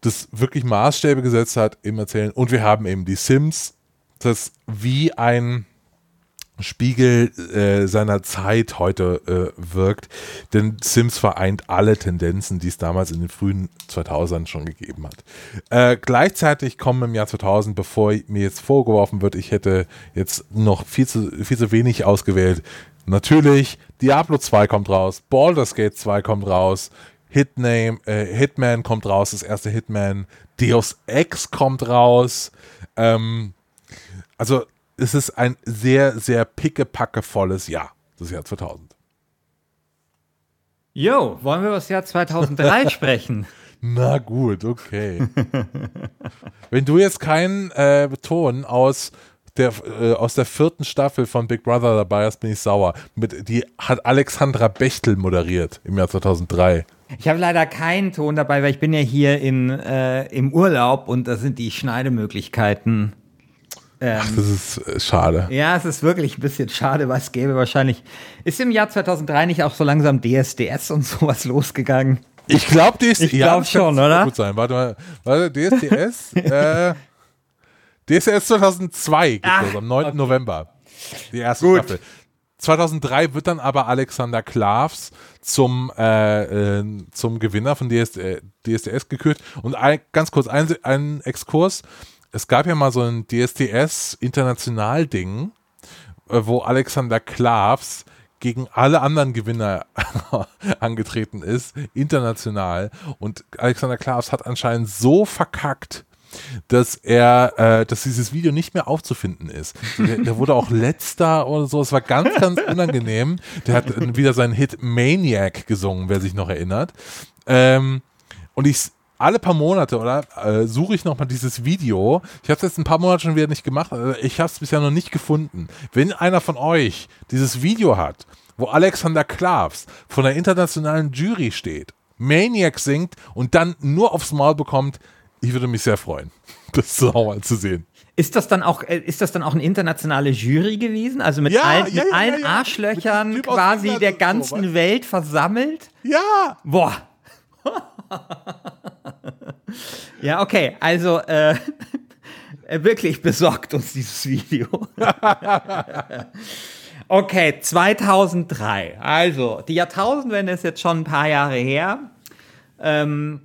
das wirklich Maßstäbe gesetzt hat im Erzählen. Und wir haben eben die Sims, das wie ein Spiegel äh, seiner Zeit heute äh, wirkt. Denn Sims vereint alle Tendenzen, die es damals in den frühen 2000ern schon gegeben hat. Äh, gleichzeitig kommen im Jahr 2000, bevor mir jetzt vorgeworfen wird, ich hätte jetzt noch viel zu, viel zu wenig ausgewählt. Natürlich, Diablo 2 kommt raus, Baldur's Gate 2 kommt raus, Hitname, äh, Hitman kommt raus, das erste Hitman, Deus Ex kommt raus. Ähm, also es ist ein sehr, sehr pickepackevolles Jahr, das Jahr 2000. Jo, wollen wir über das Jahr 2003 <laughs> sprechen? Na gut, okay. Wenn du jetzt keinen äh, Ton aus der, äh, aus der vierten Staffel von Big Brother dabei hast, bin ich sauer. Mit, die hat Alexandra Bechtel moderiert im Jahr 2003. Ich habe leider keinen Ton dabei, weil ich bin ja hier in, äh, im Urlaub und da sind die Schneidemöglichkeiten. Ähm, Ach, das ist äh, schade. Ja, es ist wirklich ein bisschen schade, weil es gäbe wahrscheinlich. Ist im Jahr 2003 nicht auch so langsam DSDS und <laughs> sowas losgegangen? Ich glaube, DSDS. Ich glaube schon, oder? Gut sein. Warte mal. Warte, DSDS. <laughs> äh, DSDS 2002 geht Ach, los, am 9. okay. November. Die erste Gut. Staffel. 2003 wird dann aber Alexander Klavs zum, äh, äh, zum Gewinner von DS, äh, DSDS gekürt. Und ein, ganz kurz ein, ein Exkurs. Es gab ja mal so ein DSDS-International-Ding, äh, wo Alexander Klavs gegen alle anderen Gewinner <laughs> angetreten ist, international. Und Alexander Klavs hat anscheinend so verkackt, dass er, äh, dass dieses Video nicht mehr aufzufinden ist. Der, der wurde auch letzter oder so. Es war ganz, ganz <laughs> unangenehm. Der hat äh, wieder seinen Hit Maniac gesungen, wer sich noch erinnert. Ähm, und ich alle paar Monate oder äh, suche ich nochmal dieses Video. Ich habe es jetzt ein paar Monate schon wieder nicht gemacht. Also ich habe es bisher noch nicht gefunden. Wenn einer von euch dieses Video hat, wo Alexander Klavs von der internationalen Jury steht, Maniac singt und dann nur aufs Maul bekommt, ich würde mich sehr freuen, <laughs> das auch mal zu sehen. Ist das dann auch, äh, ist das dann auch eine internationale Jury gewesen? Also mit Ja, allen, ja, mit ja, allen. Arschlöchern Mit quasi der so, ganzen du? Welt versammelt? Ja! Boah. Ja, okay, also äh, <laughs> wirklich besorgt uns dieses Video. <laughs> okay, 2003. Also, die Jahrtausendwende ist jetzt schon ein paar Jahre her. Ähm,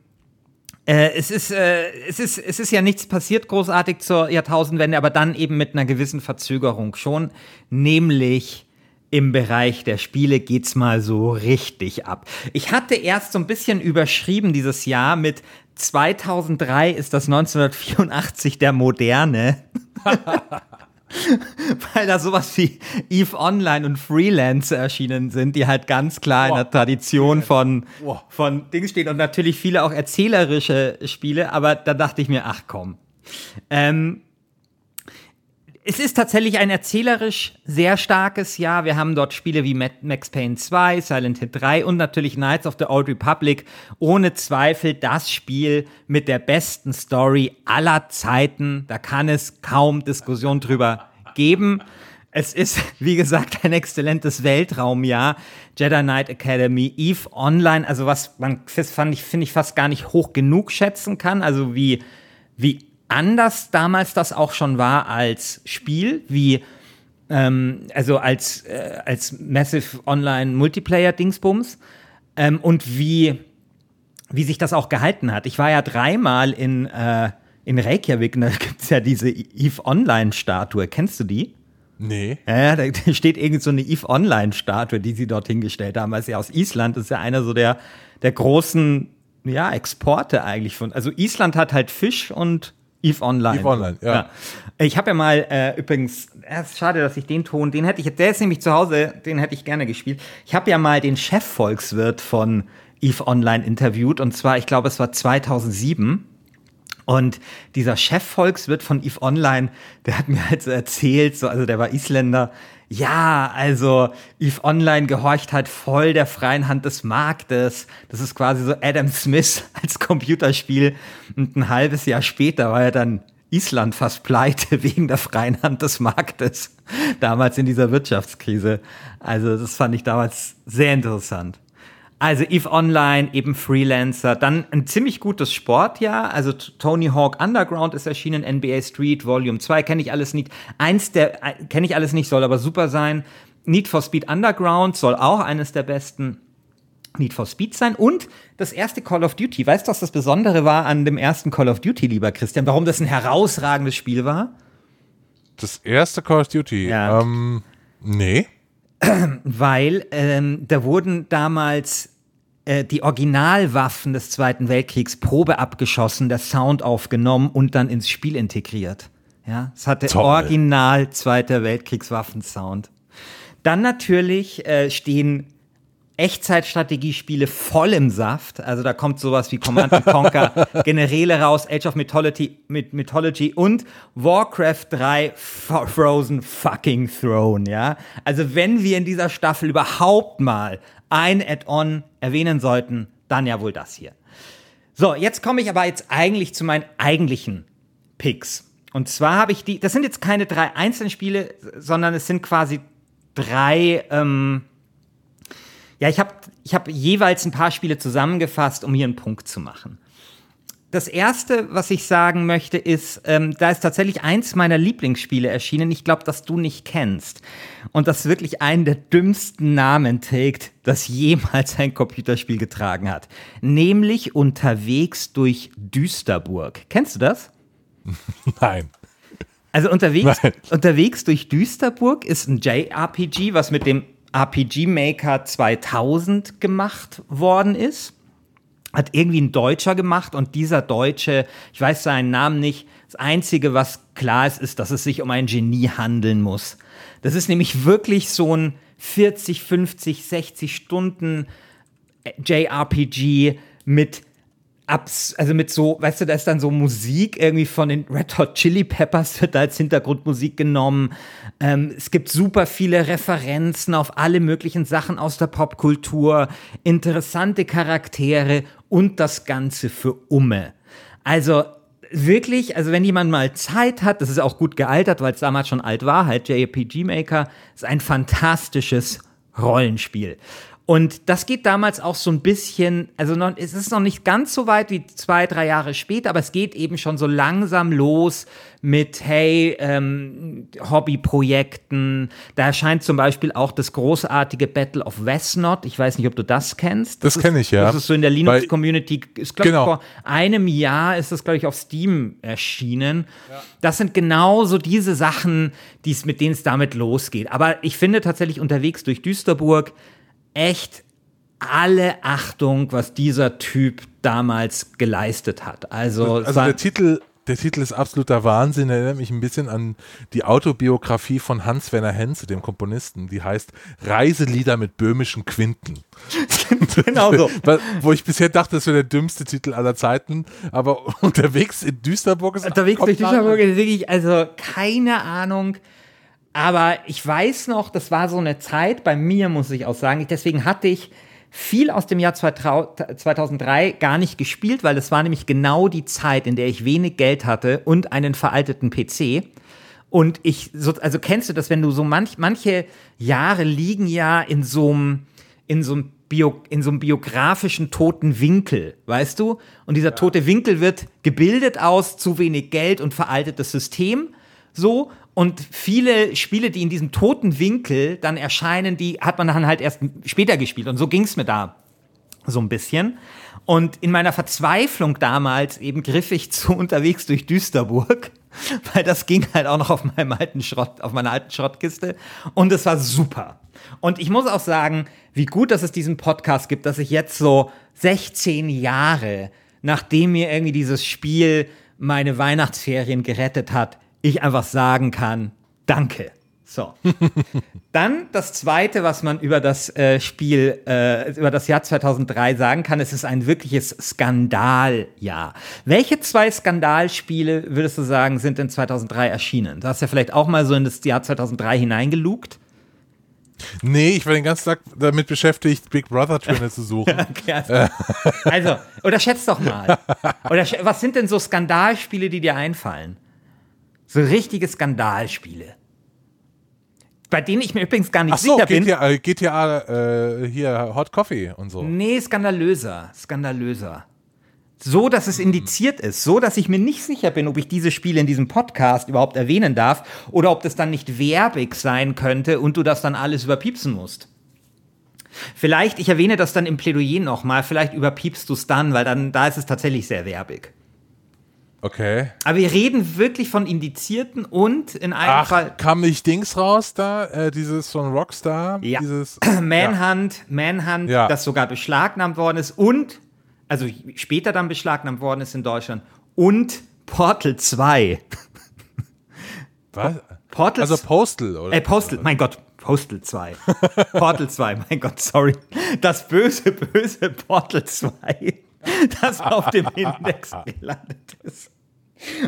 äh, es, ist, äh, es, ist, es ist ja nichts passiert großartig zur Jahrtausendwende, aber dann eben mit einer gewissen Verzögerung schon, nämlich im Bereich der Spiele geht's mal so richtig ab. Ich hatte erst so ein bisschen überschrieben dieses Jahr mit 2003 ist das 1984 der Moderne. <laughs> Weil da sowas wie Eve Online und Freelance erschienen sind, die halt ganz klar in der Tradition von, Wow. von Dings stehen und natürlich viele auch erzählerische Spiele, aber da dachte ich mir, ach komm. Ähm, es ist tatsächlich ein erzählerisch sehr starkes Jahr. Wir haben dort Spiele wie Ma- Max Payne 2, Silent Hill 3 und natürlich Knights of the Old Republic. Ohne Zweifel das Spiel mit der besten Story aller Zeiten. Da kann es kaum Diskussion drüber geben. Es ist, <laughs> wie gesagt, ein exzellentes Weltraumjahr. Jedi Knight Academy, Eve Online, also was man fand ich, finde ich fast gar nicht hoch genug schätzen kann. Also wie, wie anders damals das auch schon war als Spiel, wie ähm, also als, äh, als Massive Online Multiplayer Dingsbums ähm, und wie, wie sich das auch gehalten hat. Ich war ja dreimal in, äh, in Reykjavik, und da gibt's ja diese Eve Online Statue. Kennst du die? Nee. Ja, da <laughs> steht irgend so eine Eve Online-Statue, die sie dort hingestellt haben. Ist ja aus Island, ist ja einer so der, der großen ja, Exporte eigentlich von. Also Island hat halt Fisch und Eve Online. Eve Online, ja. Ich habe ja mal äh, übrigens, ja, es ist schade, dass ich den Ton, den hätte ich, der ist nämlich zu Hause, den hätte ich gerne gespielt. Ich habe ja mal den Chefvolkswirt von Eve Online interviewt und zwar, ich glaube, es war 2007. Und dieser Chefvolkswirt von Eve Online, der hat mir halt so erzählt, so, also der war Isländer, ja, also Eve Online gehorcht halt voll der freien Hand des Marktes. Das ist quasi so Adam Smith <laughs> als Computerspiel. Und ein halbes Jahr später war er dann Island fast pleite <laughs> wegen der freien Hand des Marktes. Damals in dieser Wirtschaftskrise. Also das fand ich damals sehr interessant. Also Eve Online, eben Freelancer, dann ein ziemlich gutes Sportjahr. Also Tony Hawk Underground ist erschienen, NBA Street Volume 2, kenne ich alles nicht. Eins der, äh, kenne ich alles nicht, soll aber super sein. Need for Speed Underground soll auch eines der besten Need for Speed sein. Und das erste Call of Duty. Weißt du, was das Besondere war an dem ersten Call of Duty, lieber Christian? Warum das ein herausragendes Spiel war? Das erste Call of Duty. Ja. Ähm, nee. weil ähm, da wurden damals äh, die Originalwaffen des Zweiten Weltkriegs Probe abgeschossen, der Sound aufgenommen und dann ins Spiel integriert. Ja, es hatte Toll. Original Zweiter Weltkriegswaffensound. Dann natürlich äh, stehen Echtzeitstrategiespiele voll im Saft. Also da kommt sowas wie Command and Conquer, <laughs> Generäle raus, Age of Mythology, Myth- Mythology und Warcraft 3 F Frozen fucking Throne, ja. Also wenn wir in dieser Staffel überhaupt mal ein Add-on erwähnen sollten, dann ja wohl das hier. So, jetzt komme ich aber jetzt eigentlich zu meinen eigentlichen Picks. Und zwar habe ich die, das sind jetzt keine drei einzelnen Spiele, sondern es sind quasi drei, ähm, ja, ich habe ich hab jeweils ein paar Spiele zusammengefasst, um hier einen Punkt zu machen. Das erste, was ich sagen möchte, ist, ähm, da ist tatsächlich eins meiner Lieblingsspiele erschienen. Ich glaube, dass du nicht kennst. Und das wirklich einen der dümmsten Namen trägt, das jemals ein Computerspiel getragen hat. Nämlich unterwegs durch Düsterburg. Kennst du das? <laughs> Nein. Also unterwegs, Nein. unterwegs durch Düsterburg ist ein JRPG, was mit dem RPG Maker 2000 gemacht worden ist. Hat irgendwie ein Deutscher gemacht und dieser Deutsche, ich weiß seinen Namen nicht, das Einzige, was klar ist, ist, dass es sich um ein Genie handeln muss. Das ist nämlich wirklich so ein 40, 50, 60 Stunden JRPG mit abs also mit so, weißt du, da ist dann so Musik irgendwie von den Red Hot Chili Peppers wird da als Hintergrundmusik genommen. Ähm, es gibt super viele Referenzen auf alle möglichen Sachen aus der Popkultur, interessante Charaktere und das Ganze für Umme. Also wirklich, also wenn jemand mal Zeit hat, das ist auch gut gealtert, weil es damals schon alt war, halt JRPG Maker, ist ein fantastisches Rollenspiel. Und das geht damals auch so ein bisschen, also noch, es ist noch nicht ganz so weit wie zwei, drei Jahre später, aber es geht eben schon so langsam los mit, hey, ähm, Hobbyprojekten. Da erscheint zum Beispiel auch das großartige Battle of Westnot. Ich weiß nicht, ob du das kennst. Das ist- kenn ich, ja. Das ist so in der Linux-Community, ist glaube Genau. ich vor einem Jahr ist das, glaube ich, auf Steam erschienen. Das sind genau so diese Sachen, die's, mit denen es damit losgeht. Aber ich finde tatsächlich unterwegs durch Düsterburg echt alle Achtung, was dieser Typ damals geleistet hat. Also, Also war- der Titel, der Titel ist absoluter Wahnsinn. Er erinnert mich ein bisschen an die Autobiografie von Hans-Werner Henze, dem Komponisten. Die heißt Reiselieder mit böhmischen Quinten. <laughs> genau so. <laughs> Wo ich bisher dachte, das wäre der dümmste Titel aller Zeiten. Aber <laughs> unterwegs in Düsterburg ist Unterwegs durch Düsseldorf ist wirklich, also keine Ahnung. Aber ich weiß noch, das war so eine Zeit, bei mir muss ich auch sagen, deswegen hatte ich viel aus dem Jahr 2000 2003 gar nicht gespielt, weil es war nämlich genau die Zeit, in der ich wenig Geld hatte und einen veralteten PC. Und ich, so, also kennst du das, wenn du so manch, manche Jahre liegen ja in so einem, in so einem Bio, in so einem biografischen toten Winkel, weißt du? Und dieser tote Winkel wird gebildet aus zu wenig Geld und veraltetes System, so. Und viele Spiele, die in diesem toten Winkel dann erscheinen, die hat man dann halt erst später gespielt. Und so ging es mir da so ein bisschen. Und in meiner Verzweiflung damals eben griff ich zu unterwegs durch Düsterburg, <laughs> weil das ging halt auch noch auf meinem alten Schrott, auf meiner alten Schrottkiste. Und es war super. Und ich muss auch sagen, wie gut, dass es diesen Podcast gibt, dass ich jetzt so 16 Jahre, nachdem mir irgendwie dieses Spiel meine Weihnachtsferien gerettet hat, ich einfach sagen kann, danke. So. <laughs> Dann das zweite, was man über das äh, Spiel, äh, über das Jahr 2003 sagen kann, es ist ein wirkliches Skandaljahr. Welche zwei Skandalspiele, würdest du sagen, sind in 2003 erschienen? Du hast ja vielleicht auch mal so in das Jahr 2003 hineingelugt. Nee, ich war den ganzen Tag damit beschäftigt, Big Brother Trainer <laughs> zu suchen. Okay, also, also, <laughs> oder schätz doch mal. Oder was sind denn so Skandalspiele, die dir einfallen? So richtige Skandalspiele. Bei denen ich mir übrigens gar nicht Ach so, sicher bin. GTA, äh, GTA äh, hier Hot Coffee und so. Nee, skandalöser, skandalöser. So, dass es indiziert ist, so, dass ich mir nicht sicher bin, ob ich diese Spiele in diesem Podcast überhaupt erwähnen darf oder ob das dann nicht werbig sein könnte und du das dann alles überpiepsen musst. Vielleicht, ich erwähne das dann im Plädoyer nochmal, vielleicht überpiepst du es dann, weil dann, da ist es tatsächlich sehr werbig. Okay. Aber wir reden wirklich von Indizierten und in einem Ach, Fall kam nicht Dings raus da? Äh, dieses von Rockstar? Ja. Dieses, <clears throat> Manhunt, Manhunt, Ja. das sogar beschlagnahmt worden ist und, also später dann beschlagnahmt worden ist in Deutschland und Portal 2. <laughs> Was? Portal Also Postal, oder? Äh, Postal, mein Gott, Postal 2. <laughs> Portal 2, mein Gott, sorry. Das böse, böse Portal 2, <laughs> das auf dem Index gelandet ist.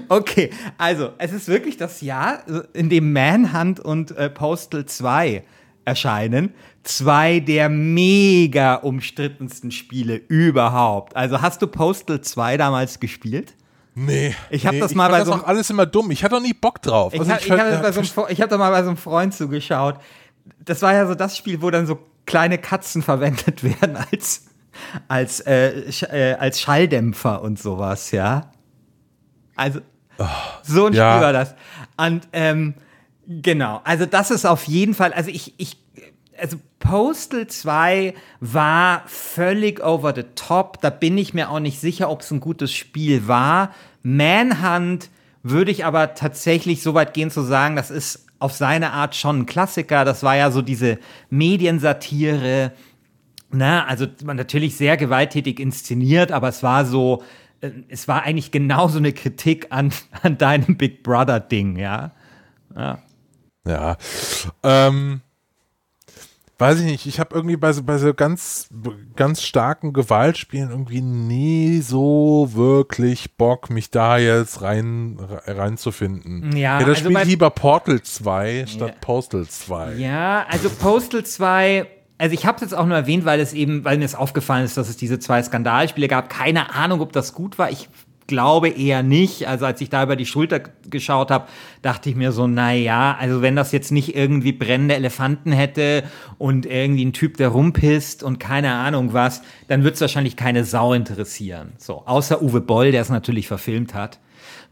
Okay, also es ist wirklich das Jahr, in dem Manhunt und äh, Postal 2 erscheinen. Zwei der mega umstrittensten Spiele überhaupt. Also hast du Postal 2 damals gespielt? Nee. Ich hab nee, das mal bei das so auch alles immer dumm. Ich hatte auch nie Bock drauf. Ich Also habe ich fand- hab, das so ich hab da mal bei so einem Freund zugeschaut. Das war ja so das Spiel, wo dann so kleine Katzen verwendet <laughs> werden als, als, äh, sch, äh, als Schalldämpfer und sowas, ja. Also, so ein ja. Spiel war das. Und ähm, genau, also das ist auf jeden Fall, also ich, ich, also Postal 2 war völlig over the top. Da bin ich mir auch nicht sicher, ob es ein gutes Spiel war. Manhunt würde ich aber tatsächlich so weit gehen zu sagen, das ist auf seine Art schon ein Klassiker. Das war ja so diese Mediensatire. Na, also natürlich sehr gewalttätig inszeniert, aber es war so, äh, es war eigentlich genauso eine Kritik an, <laughs> an deinem Big Brother-Ding, ja. ja. Ja. Ähm, weiß ich nicht. Ich habe irgendwie bei so, bei so ganz, ganz starken Gewaltspielen irgendwie nie so wirklich Bock, mich da jetzt rein, reinzufinden. Ja, ja da also ich lieber Portal 2 statt Postal 2. Ja, also Postal 2, also ich habe es jetzt auch nur erwähnt, weil es eben, weil mir es aufgefallen ist, dass es diese zwei Skandalspiele gab. Keine Ahnung, ob das gut war. Ich glaube eher nicht. Also als ich da über die Schulter geschaut habe, dachte ich mir so, na ja, also wenn das jetzt nicht irgendwie brennende Elefanten hätte und irgendwie ein Typ, der rumpisst und keine Ahnung was, dann wird es wahrscheinlich keine Sau interessieren. So, außer Uwe Boll, der es natürlich verfilmt hat.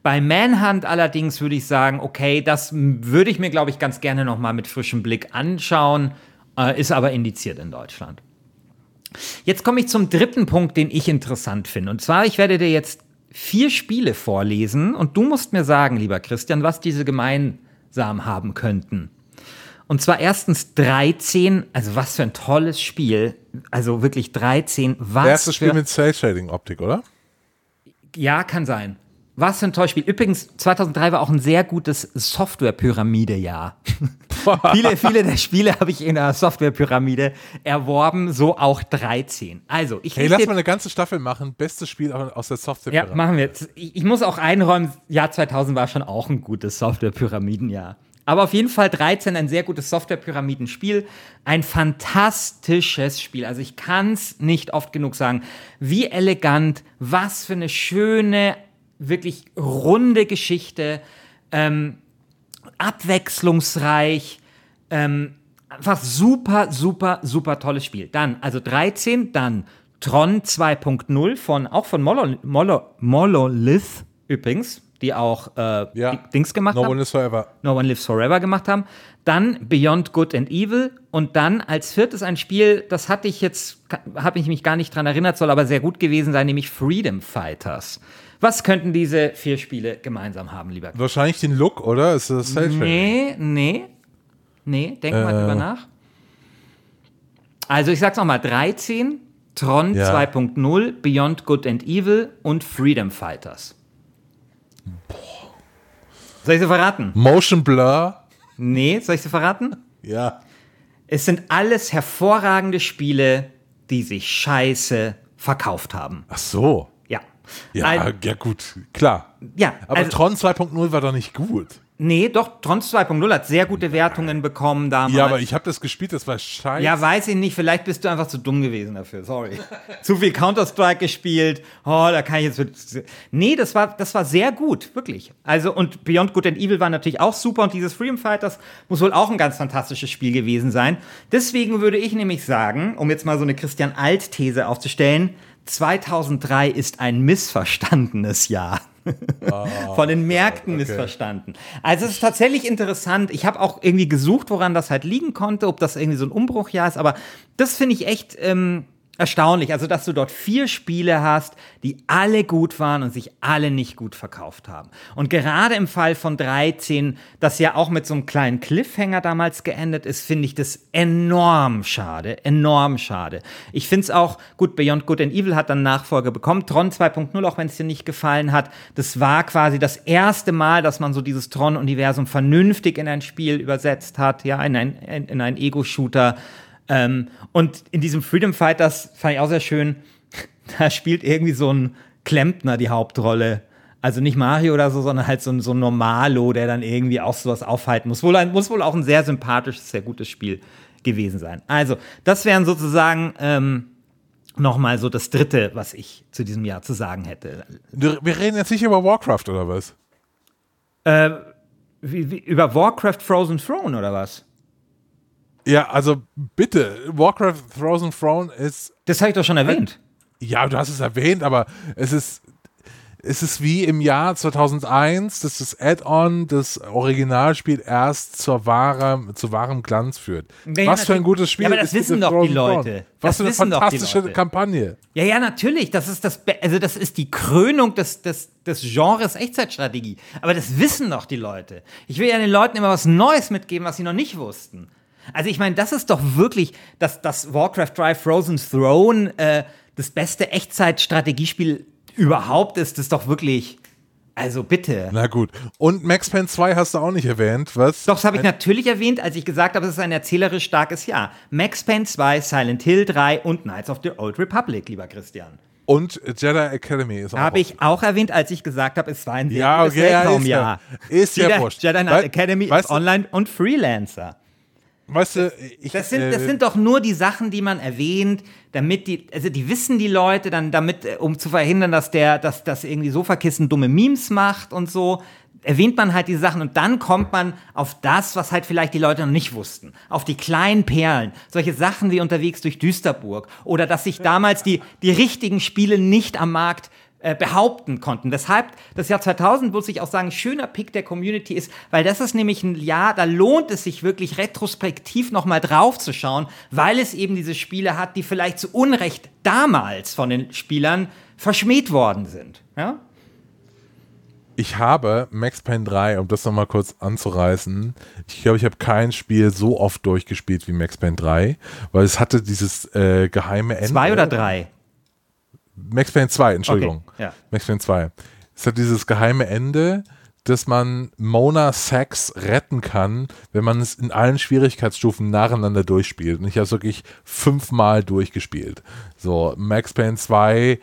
Bei Manhunt allerdings würde ich sagen, okay, das würde ich mir, glaube ich, ganz gerne noch mal mit frischem Blick anschauen, äh, ist aber indiziert in Deutschland. Jetzt komme ich zum dritten Punkt, den ich interessant finde. Und zwar, ich werde dir jetzt vier Spiele vorlesen und du musst mir sagen, lieber Christian, was diese gemeinsam haben könnten. Und zwar erstens 13, also was für ein tolles Spiel. Also wirklich 13, was Erstes Spiel mit Cell-Shading-Optik, oder? ja, kann sein. Was für ein tolles Spiel. Übrigens, 2003 war auch ein sehr gutes Software-Pyramide-Jahr. <laughs> viele, viele der Spiele habe ich in der Software-Pyramide erworben, so auch 13. Also, ich Hey, lass mal eine ganze Staffel machen. Bestes Spiel aus der software ja, machen wir jetzt. Ich, ich muss auch einräumen, Jahr 2000 war schon auch ein gutes Software-Pyramidenjahr. Aber auf jeden Fall 13 ein sehr gutes Software-Pyramidenspiel. Ein fantastisches Spiel. Also ich kann es nicht oft genug sagen. Wie elegant, was für eine schöne, wirklich runde Geschichte. Ähm, abwechslungsreich. Ähm, einfach super, super, super tolles Spiel. Dann, also 13, dann Tron 2.0 von, auch von Molo, Molo, Monolith übrigens, die auch äh, die Dings gemacht No haben. One Lives Forever. No One Lives Forever gemacht haben. Dann Beyond Good and Evil und dann als viertes ein Spiel, das hatte ich jetzt, habe ich mich gar nicht dran erinnert, soll aber sehr gut gewesen sein, nämlich Freedom Fighters. Was könnten diese vier Spiele gemeinsam haben, lieber? Wahrscheinlich den Look, oder? Ist das? Nee, nee. Nee, denk mal Äh. drüber nach. Also ich sag's nochmal, 13, Tron Ja. 2.0, Beyond Good and Evil und Freedom Fighters. Soll ich sie verraten? Motion Blur. Nee, soll ich sie verraten? Ja. Es sind alles hervorragende Spiele, die sich scheiße verkauft haben. Ach so. Ja. Ja, Ein- ja gut, klar. Ja, Aber also- Tron 2.0 war doch nicht gut. Nee, doch, Tron 2.0 hat sehr gute Wertungen bekommen damals. Ja, aber ich habe das gespielt, das war scheiße. Ja, weiß ich nicht. Vielleicht bist du einfach zu dumm gewesen dafür. Sorry. <laughs> zu viel Counter-Strike gespielt. Oh, da kann ich jetzt. mit- Nee, das war, das war sehr gut, wirklich. Also, und Beyond Good and Evil war natürlich auch super. Und dieses Freedom Fighters muss wohl auch ein ganz fantastisches Spiel gewesen sein. Deswegen würde ich nämlich sagen, um jetzt mal so eine Christian Alt-These aufzustellen, 2003 ist ein missverstandenes Jahr. Von den Märkten missverstanden. Also es ist tatsächlich interessant. Ich habe auch irgendwie gesucht, woran das halt liegen konnte, ob das irgendwie so ein Umbruchjahr ist. Aber das finde ich echt, ähm, erstaunlich. Also, dass du dort vier Spiele hast, die alle gut waren und sich alle nicht gut verkauft haben. Und gerade im Fall von 13, das ja auch mit so einem kleinen Cliffhanger damals geendet ist, finde ich das enorm schade. Enorm schade. Ich finde es auch, gut, Beyond Good and Evil hat dann Nachfolge bekommen. Tron 2.0, auch wenn es dir nicht gefallen hat, das war quasi das erste Mal, dass man so dieses Tron-Universum vernünftig in ein Spiel übersetzt hat, ja, in ein, in ein Ego-Shooter. Ähm, und in diesem Freedom Fighters fand ich auch sehr schön, <laughs> da spielt irgendwie so ein Klempner die Hauptrolle. Also nicht Mario oder so, sondern halt so ein, so ein Normalo, der dann irgendwie auch sowas aufhalten muss. Wohl ein, muss wohl auch ein sehr sympathisches, sehr gutes Spiel gewesen sein. Also, das wären sozusagen ähm, nochmal so das Dritte, was ich zu diesem Jahr zu sagen hätte. Wir reden jetzt nicht über Warcraft oder was? Äh, wie, wie, über Warcraft Frozen Throne oder was? Ja, also bitte, Warcraft Frozen Throne ist. Das habe ich doch schon erwähnt. Ja, du hast es erwähnt, aber es ist, es ist wie im Jahr 2001, dass das Add-on das Originalspiel erst zur wahre, zu wahrem Glanz führt. Ja, Was für ein gutes Spiel. Ja, aber das wissen doch die Leute. Was das für eine fantastische Kampagne. Ja, ja, natürlich. Das ist das, also das ist die Krönung des, des, des Genres Echtzeitstrategie. Aber das wissen doch die Leute. Ich will ja den Leuten immer was Neues mitgeben, was sie noch nicht wussten. Also ich meine, das ist doch wirklich, dass das Warcraft 3 Frozen Throne äh, das beste Echtzeit-Strategiespiel überhaupt ist. Das ist doch wirklich. Also bitte. Na gut. Und Max Payne 2 hast du auch nicht erwähnt, was? Doch, das habe ich natürlich erwähnt, als ich gesagt habe, es ist ein erzählerisch starkes Jahr. Max Payne 2, Silent Hill 3 und Knights of the Old Republic, lieber Christian. Und Jedi Academy ist auch. Habe ich auch erwähnt, als ich gesagt habe, es war ein sehr ja, okay, Weltraumjahr. Ja, ist ja, ist ja wurscht. Jedi Knight Academy ist online und Freelancer. Weißt du, ich, das, sind, das sind doch nur die Sachen, die man erwähnt, damit die, also die wissen die Leute dann damit, äh, um zu verhindern, dass der, dass das irgendwie Sofakissen dumme Memes macht und so, erwähnt man halt die Sachen und dann kommt man auf das, was halt vielleicht die Leute noch nicht wussten. Auf die kleinen Perlen. Solche Sachen wie unterwegs durch Düsterburg. Oder dass sich damals die, die richtigen Spiele nicht am Markt äh, behaupten konnten. Deshalb das Jahr 2000, muss ich auch sagen, schöner Pick der Community ist, weil das ist nämlich ein Jahr, da lohnt es sich wirklich retrospektiv nochmal drauf zu schauen, weil es eben diese Spiele hat, die vielleicht zu Unrecht damals von den Spielern verschmäht worden sind. Ja? Ich habe Max Payne 3, um das nochmal kurz anzureißen, ich glaube, ich habe kein Spiel so oft durchgespielt wie Max Payne 3, weil es hatte dieses äh, geheime Ende. Zwei oder drei? Max Payne 2, Entschuldigung. Okay, ja. Max Payne 2. Es hat dieses geheime Ende, dass man Mona Sachs retten kann, wenn man es in allen Schwierigkeitsstufen nacheinander durchspielt. Und ich habe es wirklich fünfmal durchgespielt. So, Max Payne 2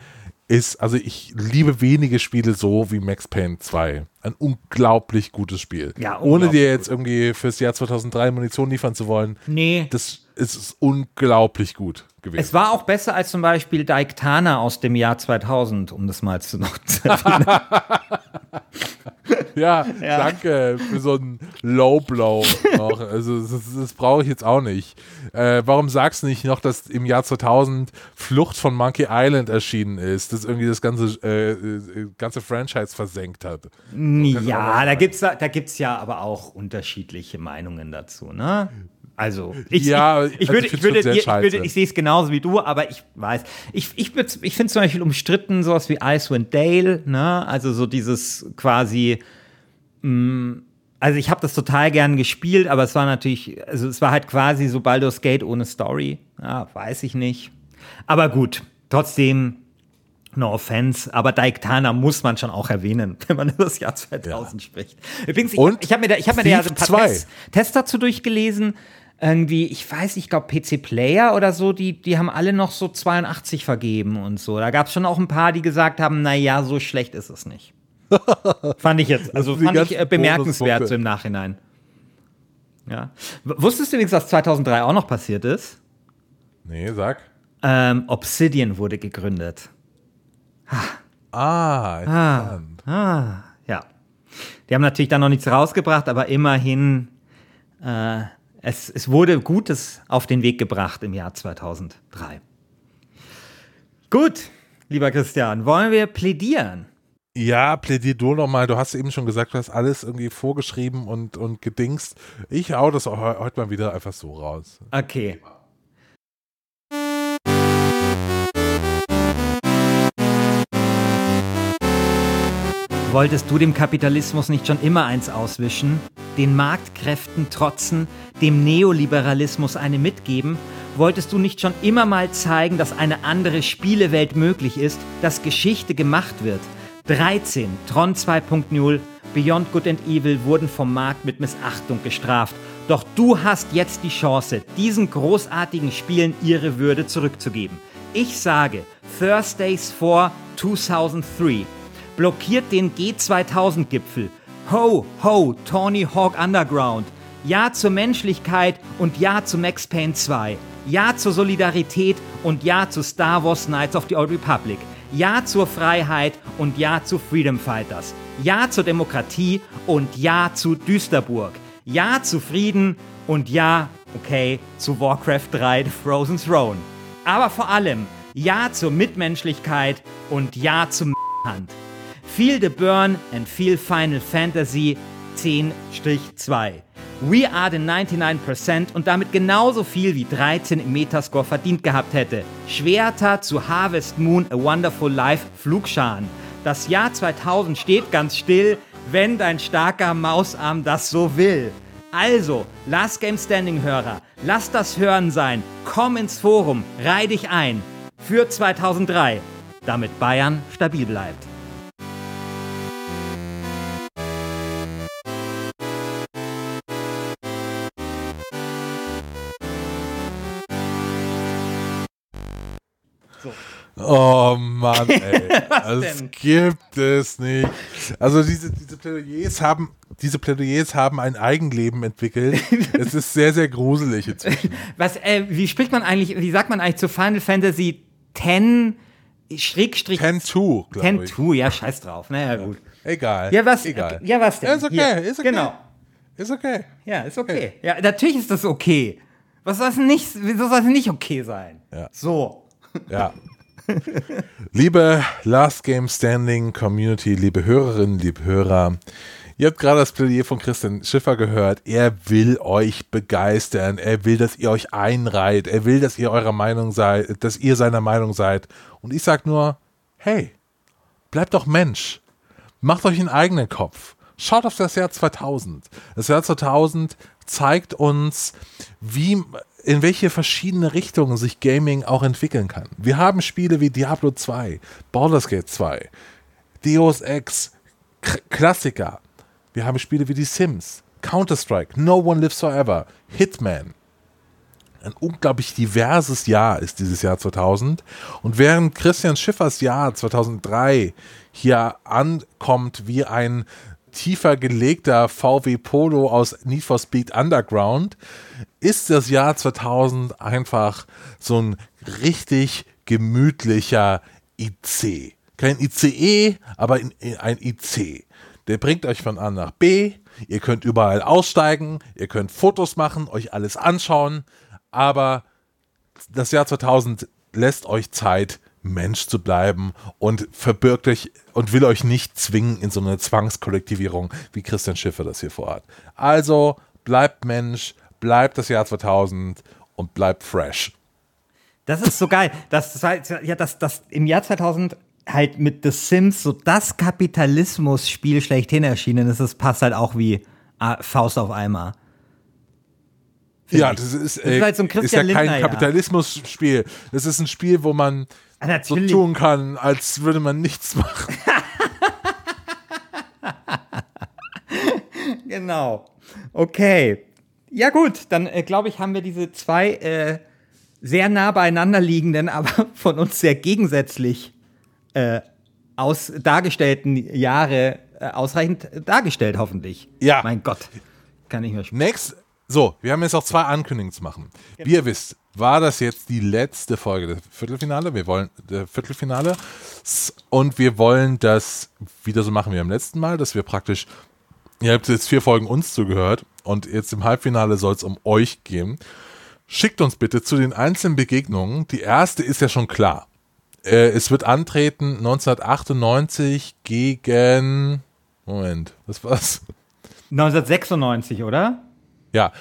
ist, also ich liebe wenige Spiele so wie Max Payne 2. Ein unglaublich gutes Spiel. Ja, Ohne dir jetzt irgendwie fürs Jahr 2003 Munition liefern zu wollen. Nee. Das ist unglaublich gut gewesen. Es war auch besser als zum Beispiel Daiktana aus dem Jahr 2000, um das mal zu zu <laughs> ja, ja, danke für so einen Low Blow noch. Also das, das brauche ich jetzt auch nicht. Äh, warum sagst du nicht noch, dass im Jahr 2000 Flucht von Monkey Island erschienen ist, das irgendwie das ganze, äh, äh ganze Franchise versenkt hat? Ja, da gibt es da gibt's ja aber auch unterschiedliche Meinungen dazu, ne? Also, ich, ja, ich, ich, würde, ich, würde, ich, würde, ich sehe es genauso wie du, aber ich weiß, ich, ich, ich finde zum Beispiel umstritten sowas wie Icewind Dale, ne? Also so dieses quasi, mh, mm, also ich habe das total gern gespielt, aber es war natürlich, also es war halt quasi so Baldur's Gate ohne Story. Ja, weiß ich nicht. Aber gut, trotzdem, no offense, aber Daiktana muss man schon auch erwähnen, <laughs> wenn man über das Jahr 2000 ja. spricht. Übrigens, ich, ich habe mir da, ich hab mir da ja so ein paar Tests, Tests dazu durchgelesen irgendwie, ich weiß, ich glaube, PC Player oder so, die, die haben alle noch so 82 vergeben und so. Da gab es schon auch ein paar, die gesagt haben, naja, so schlecht ist es nicht. <laughs> fand ich jetzt, also fand ich äh, bemerkenswert so im Nachhinein. Ja. Wusstest du übrigens, was 2003 auch noch passiert ist? Nee, sag. Ähm, Obsidian wurde gegründet. Ha. Ah, interessant. Ah, ah, ja. Die haben natürlich dann noch nichts rausgebracht, aber immerhin äh, es, es wurde Gutes auf den Weg gebracht im Jahr 2003. Gut, lieber Christian, wollen wir plädieren? Ja, plädier du nochmal. Du hast eben schon gesagt, du hast alles irgendwie vorgeschrieben und, und gedingst. Ich hau das heute mal wieder einfach so raus. Okay. Wolltest du dem Kapitalismus nicht schon immer eins auswischen? Den Marktkräften trotzen, dem Neoliberalismus eine mitgeben? Wolltest du nicht schon immer mal zeigen, dass eine andere Spielewelt möglich ist, dass Geschichte gemacht wird? 13, Tron 2.0, Beyond Good and Evil wurden vom Markt mit Missachtung gestraft. Doch du hast jetzt die Chance, diesen großartigen Spielen ihre Würde zurückzugeben. Ich sage, Thursdays 4 2003 blockiert den G2000-Gipfel. Ho, ho, Tony Hawk Underground. Ja zur Menschlichkeit und Ja zu Max Payne 2. Ja zur Solidarität und Ja zu Star Wars Knights of the Old Republic. Ja zur Freiheit und Ja zu Freedom Fighters. Ja zur Demokratie und Ja zu Düsterburg. Ja zu Frieden und Ja, okay, zu Warcraft 3 The Frozen Throne. Aber vor allem Ja zur Mitmenschlichkeit und Ja zum Hand. Feel the Burn and Feel Final Fantasy 10-2. We are the 99% und damit genauso viel wie 13 im Metascore verdient gehabt hätte. Schwerter zu Harvest Moon A Wonderful Life Flugscharen. Das Jahr 2000 steht ganz still, wenn dein starker Mausarm das so will. Also, Last Game Standing Hörer, lass das Hören sein, komm ins Forum, reih dich ein. Für 2003, damit Bayern stabil bleibt. Oh Mann, <laughs> ey. das gibt es nicht. Also diese, diese Plädoyers haben, diese Plädoyers haben ein Eigenleben entwickelt. <laughs> es ist sehr, sehr gruselig inzwischen. Was, äh, wie spricht man eigentlich, wie sagt man eigentlich zu Final Fantasy 10 Schrägstrich 10-2, glaube ich. 10-2, ja, scheiß drauf. Naja, gut. Egal. Ja, was, Egal. ja, was denn? Ist okay, Hier. ist okay. Genau. Ist okay. Ja, ist okay. Ja, natürlich ist das okay. Was soll es nicht, wieso soll es nicht okay sein? Ja. So. Ja. <laughs> liebe Last Game Standing Community, liebe Hörerinnen, liebe Hörer, ihr habt gerade das Plädoyer von Christian Schiffer gehört. Er will euch begeistern. Er will, dass ihr euch einreiht. Er will, dass ihr eurer Meinung seid, dass ihr seiner Meinung seid. Und ich sag nur, hey, bleibt doch Mensch. Macht euch einen eigenen Kopf. Schaut auf das Jahr 2000. Das Jahr 2000 zeigt uns, wie in welche verschiedene Richtungen sich Gaming auch entwickeln kann. Wir haben Spiele wie Diablo 2, Baldur's Gate 2, Deus Ex, K Klassiker. Wir haben Spiele wie die Sims, Counter-Strike, No One Lives Forever, Hitman. Ein unglaublich diverses Jahr ist dieses Jahr 2000. Und während Christian Schiffers Jahr 2003 hier ankommt wie ein tiefer gelegter VW Polo aus Need for Speed Underground, ist das Jahr 2000 einfach so ein richtig gemütlicher IC. Kein ICE, aber ein IC. Der bringt euch von A nach B. Ihr könnt überall aussteigen, ihr könnt Fotos machen, euch alles anschauen, aber das Jahr 2000 lässt euch Zeit, Mensch zu bleiben und verbirgt euch und will euch nicht zwingen in so eine Zwangskollektivierung, wie Christian Schiffer das hier vorhat. Also bleibt Mensch, bleibt das Jahr 2000 und bleibt fresh. Das ist so geil. Das, das, ja, das, das im Jahr 2000 halt mit The Sims so das Kapitalismus-Spiel schlechthin erschienen ist, das passt halt auch wie äh, Faust auf Eimer. Ja, ich. das ist, Das äh, ist halt so ein ist ja kein. Kapitalismus-Spiel. Das ist ein Spiel, wo man Ah, so tun kann, als würde man nichts machen. <laughs> Genau. Okay. Ja gut, dann äh, glaube ich, haben wir diese zwei äh, sehr nah beieinander liegenden, <laughs> aber von uns sehr gegensätzlich äh, aus dargestellten Jahre äh, ausreichend dargestellt, hoffentlich. Ja. Mein Gott. Kann ich mir. Next, so, wir haben jetzt noch zwei Ankündigungen zu machen. Wie ihr wisst, war das jetzt die letzte Folge des Viertelfinale. Wir wollen der Viertelfinale und wir wollen das wieder so machen wie beim letzten Mal, dass wir praktisch, ihr habt jetzt vier Folgen uns zugehört und jetzt im Halbfinale soll es um euch gehen. Schickt uns bitte zu den einzelnen Begegnungen. Die erste ist ja schon klar. Äh, es wird antreten 1998 gegen Moment, was war's? 1996, oder? Ja,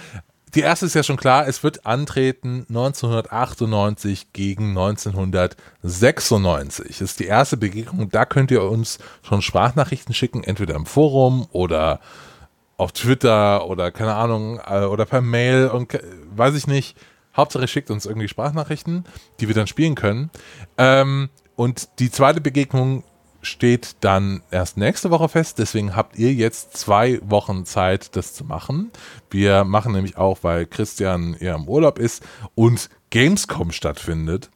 die erste ist ja schon klar, es wird antreten 1998 gegen 1996. Das ist die erste Begegnung. Da könnt ihr uns schon Sprachnachrichten schicken, entweder im Forum oder auf Twitter oder keine Ahnung, äh, oder per Mail und weiß ich nicht. Hauptsache schickt uns irgendwie Sprachnachrichten, die wir dann spielen können. Ähm, und die zweite Begegnung steht dann erst nächste Woche fest. Deswegen habt ihr jetzt zwei Wochen Zeit, das zu machen. Wir machen nämlich auch, weil Christian ja im Urlaub ist und Gamescom stattfindet.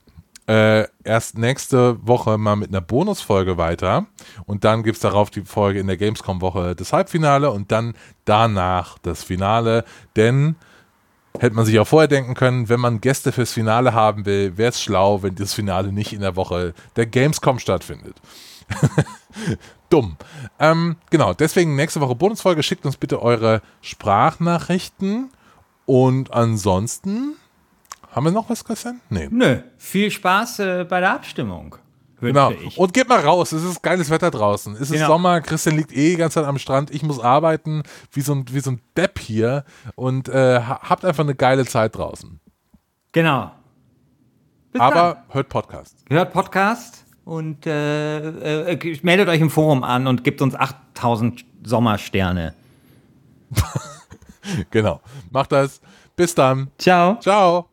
Äh, erst nächste Woche mal mit einer Bonusfolge weiter und dann gibt es darauf die Folge in der Gamescom-Woche das Halbfinale und dann danach das Finale, denn hätte man sich auch vorher denken können, wenn man Gäste fürs Finale haben will, wäre es schlau, wenn das Finale nicht in der Woche der Gamescom stattfindet. <laughs> Dumm. Ähm, genau, deswegen nächste Woche Bonusfolge. Schickt uns bitte eure Sprachnachrichten. Und ansonsten, haben wir noch was, Christian? Nee. Nö, viel Spaß äh, bei der Abstimmung. Genau. ich. Und geht mal raus. Es ist geiles Wetter draußen. Es ist Genau. Sommer. Christian liegt eh die ganze Zeit am Strand. Ich muss arbeiten wie so ein, wie so ein Depp hier. Und äh, ha- habt einfach eine geile Zeit draußen. Genau. Bis Aber hört Podcast. dann. hört Podcast und äh, äh, meldet euch im Forum an und gebt uns 8000 Sommersterne. <laughs> Genau. Macht das. Bis dann. Ciao. Ciao.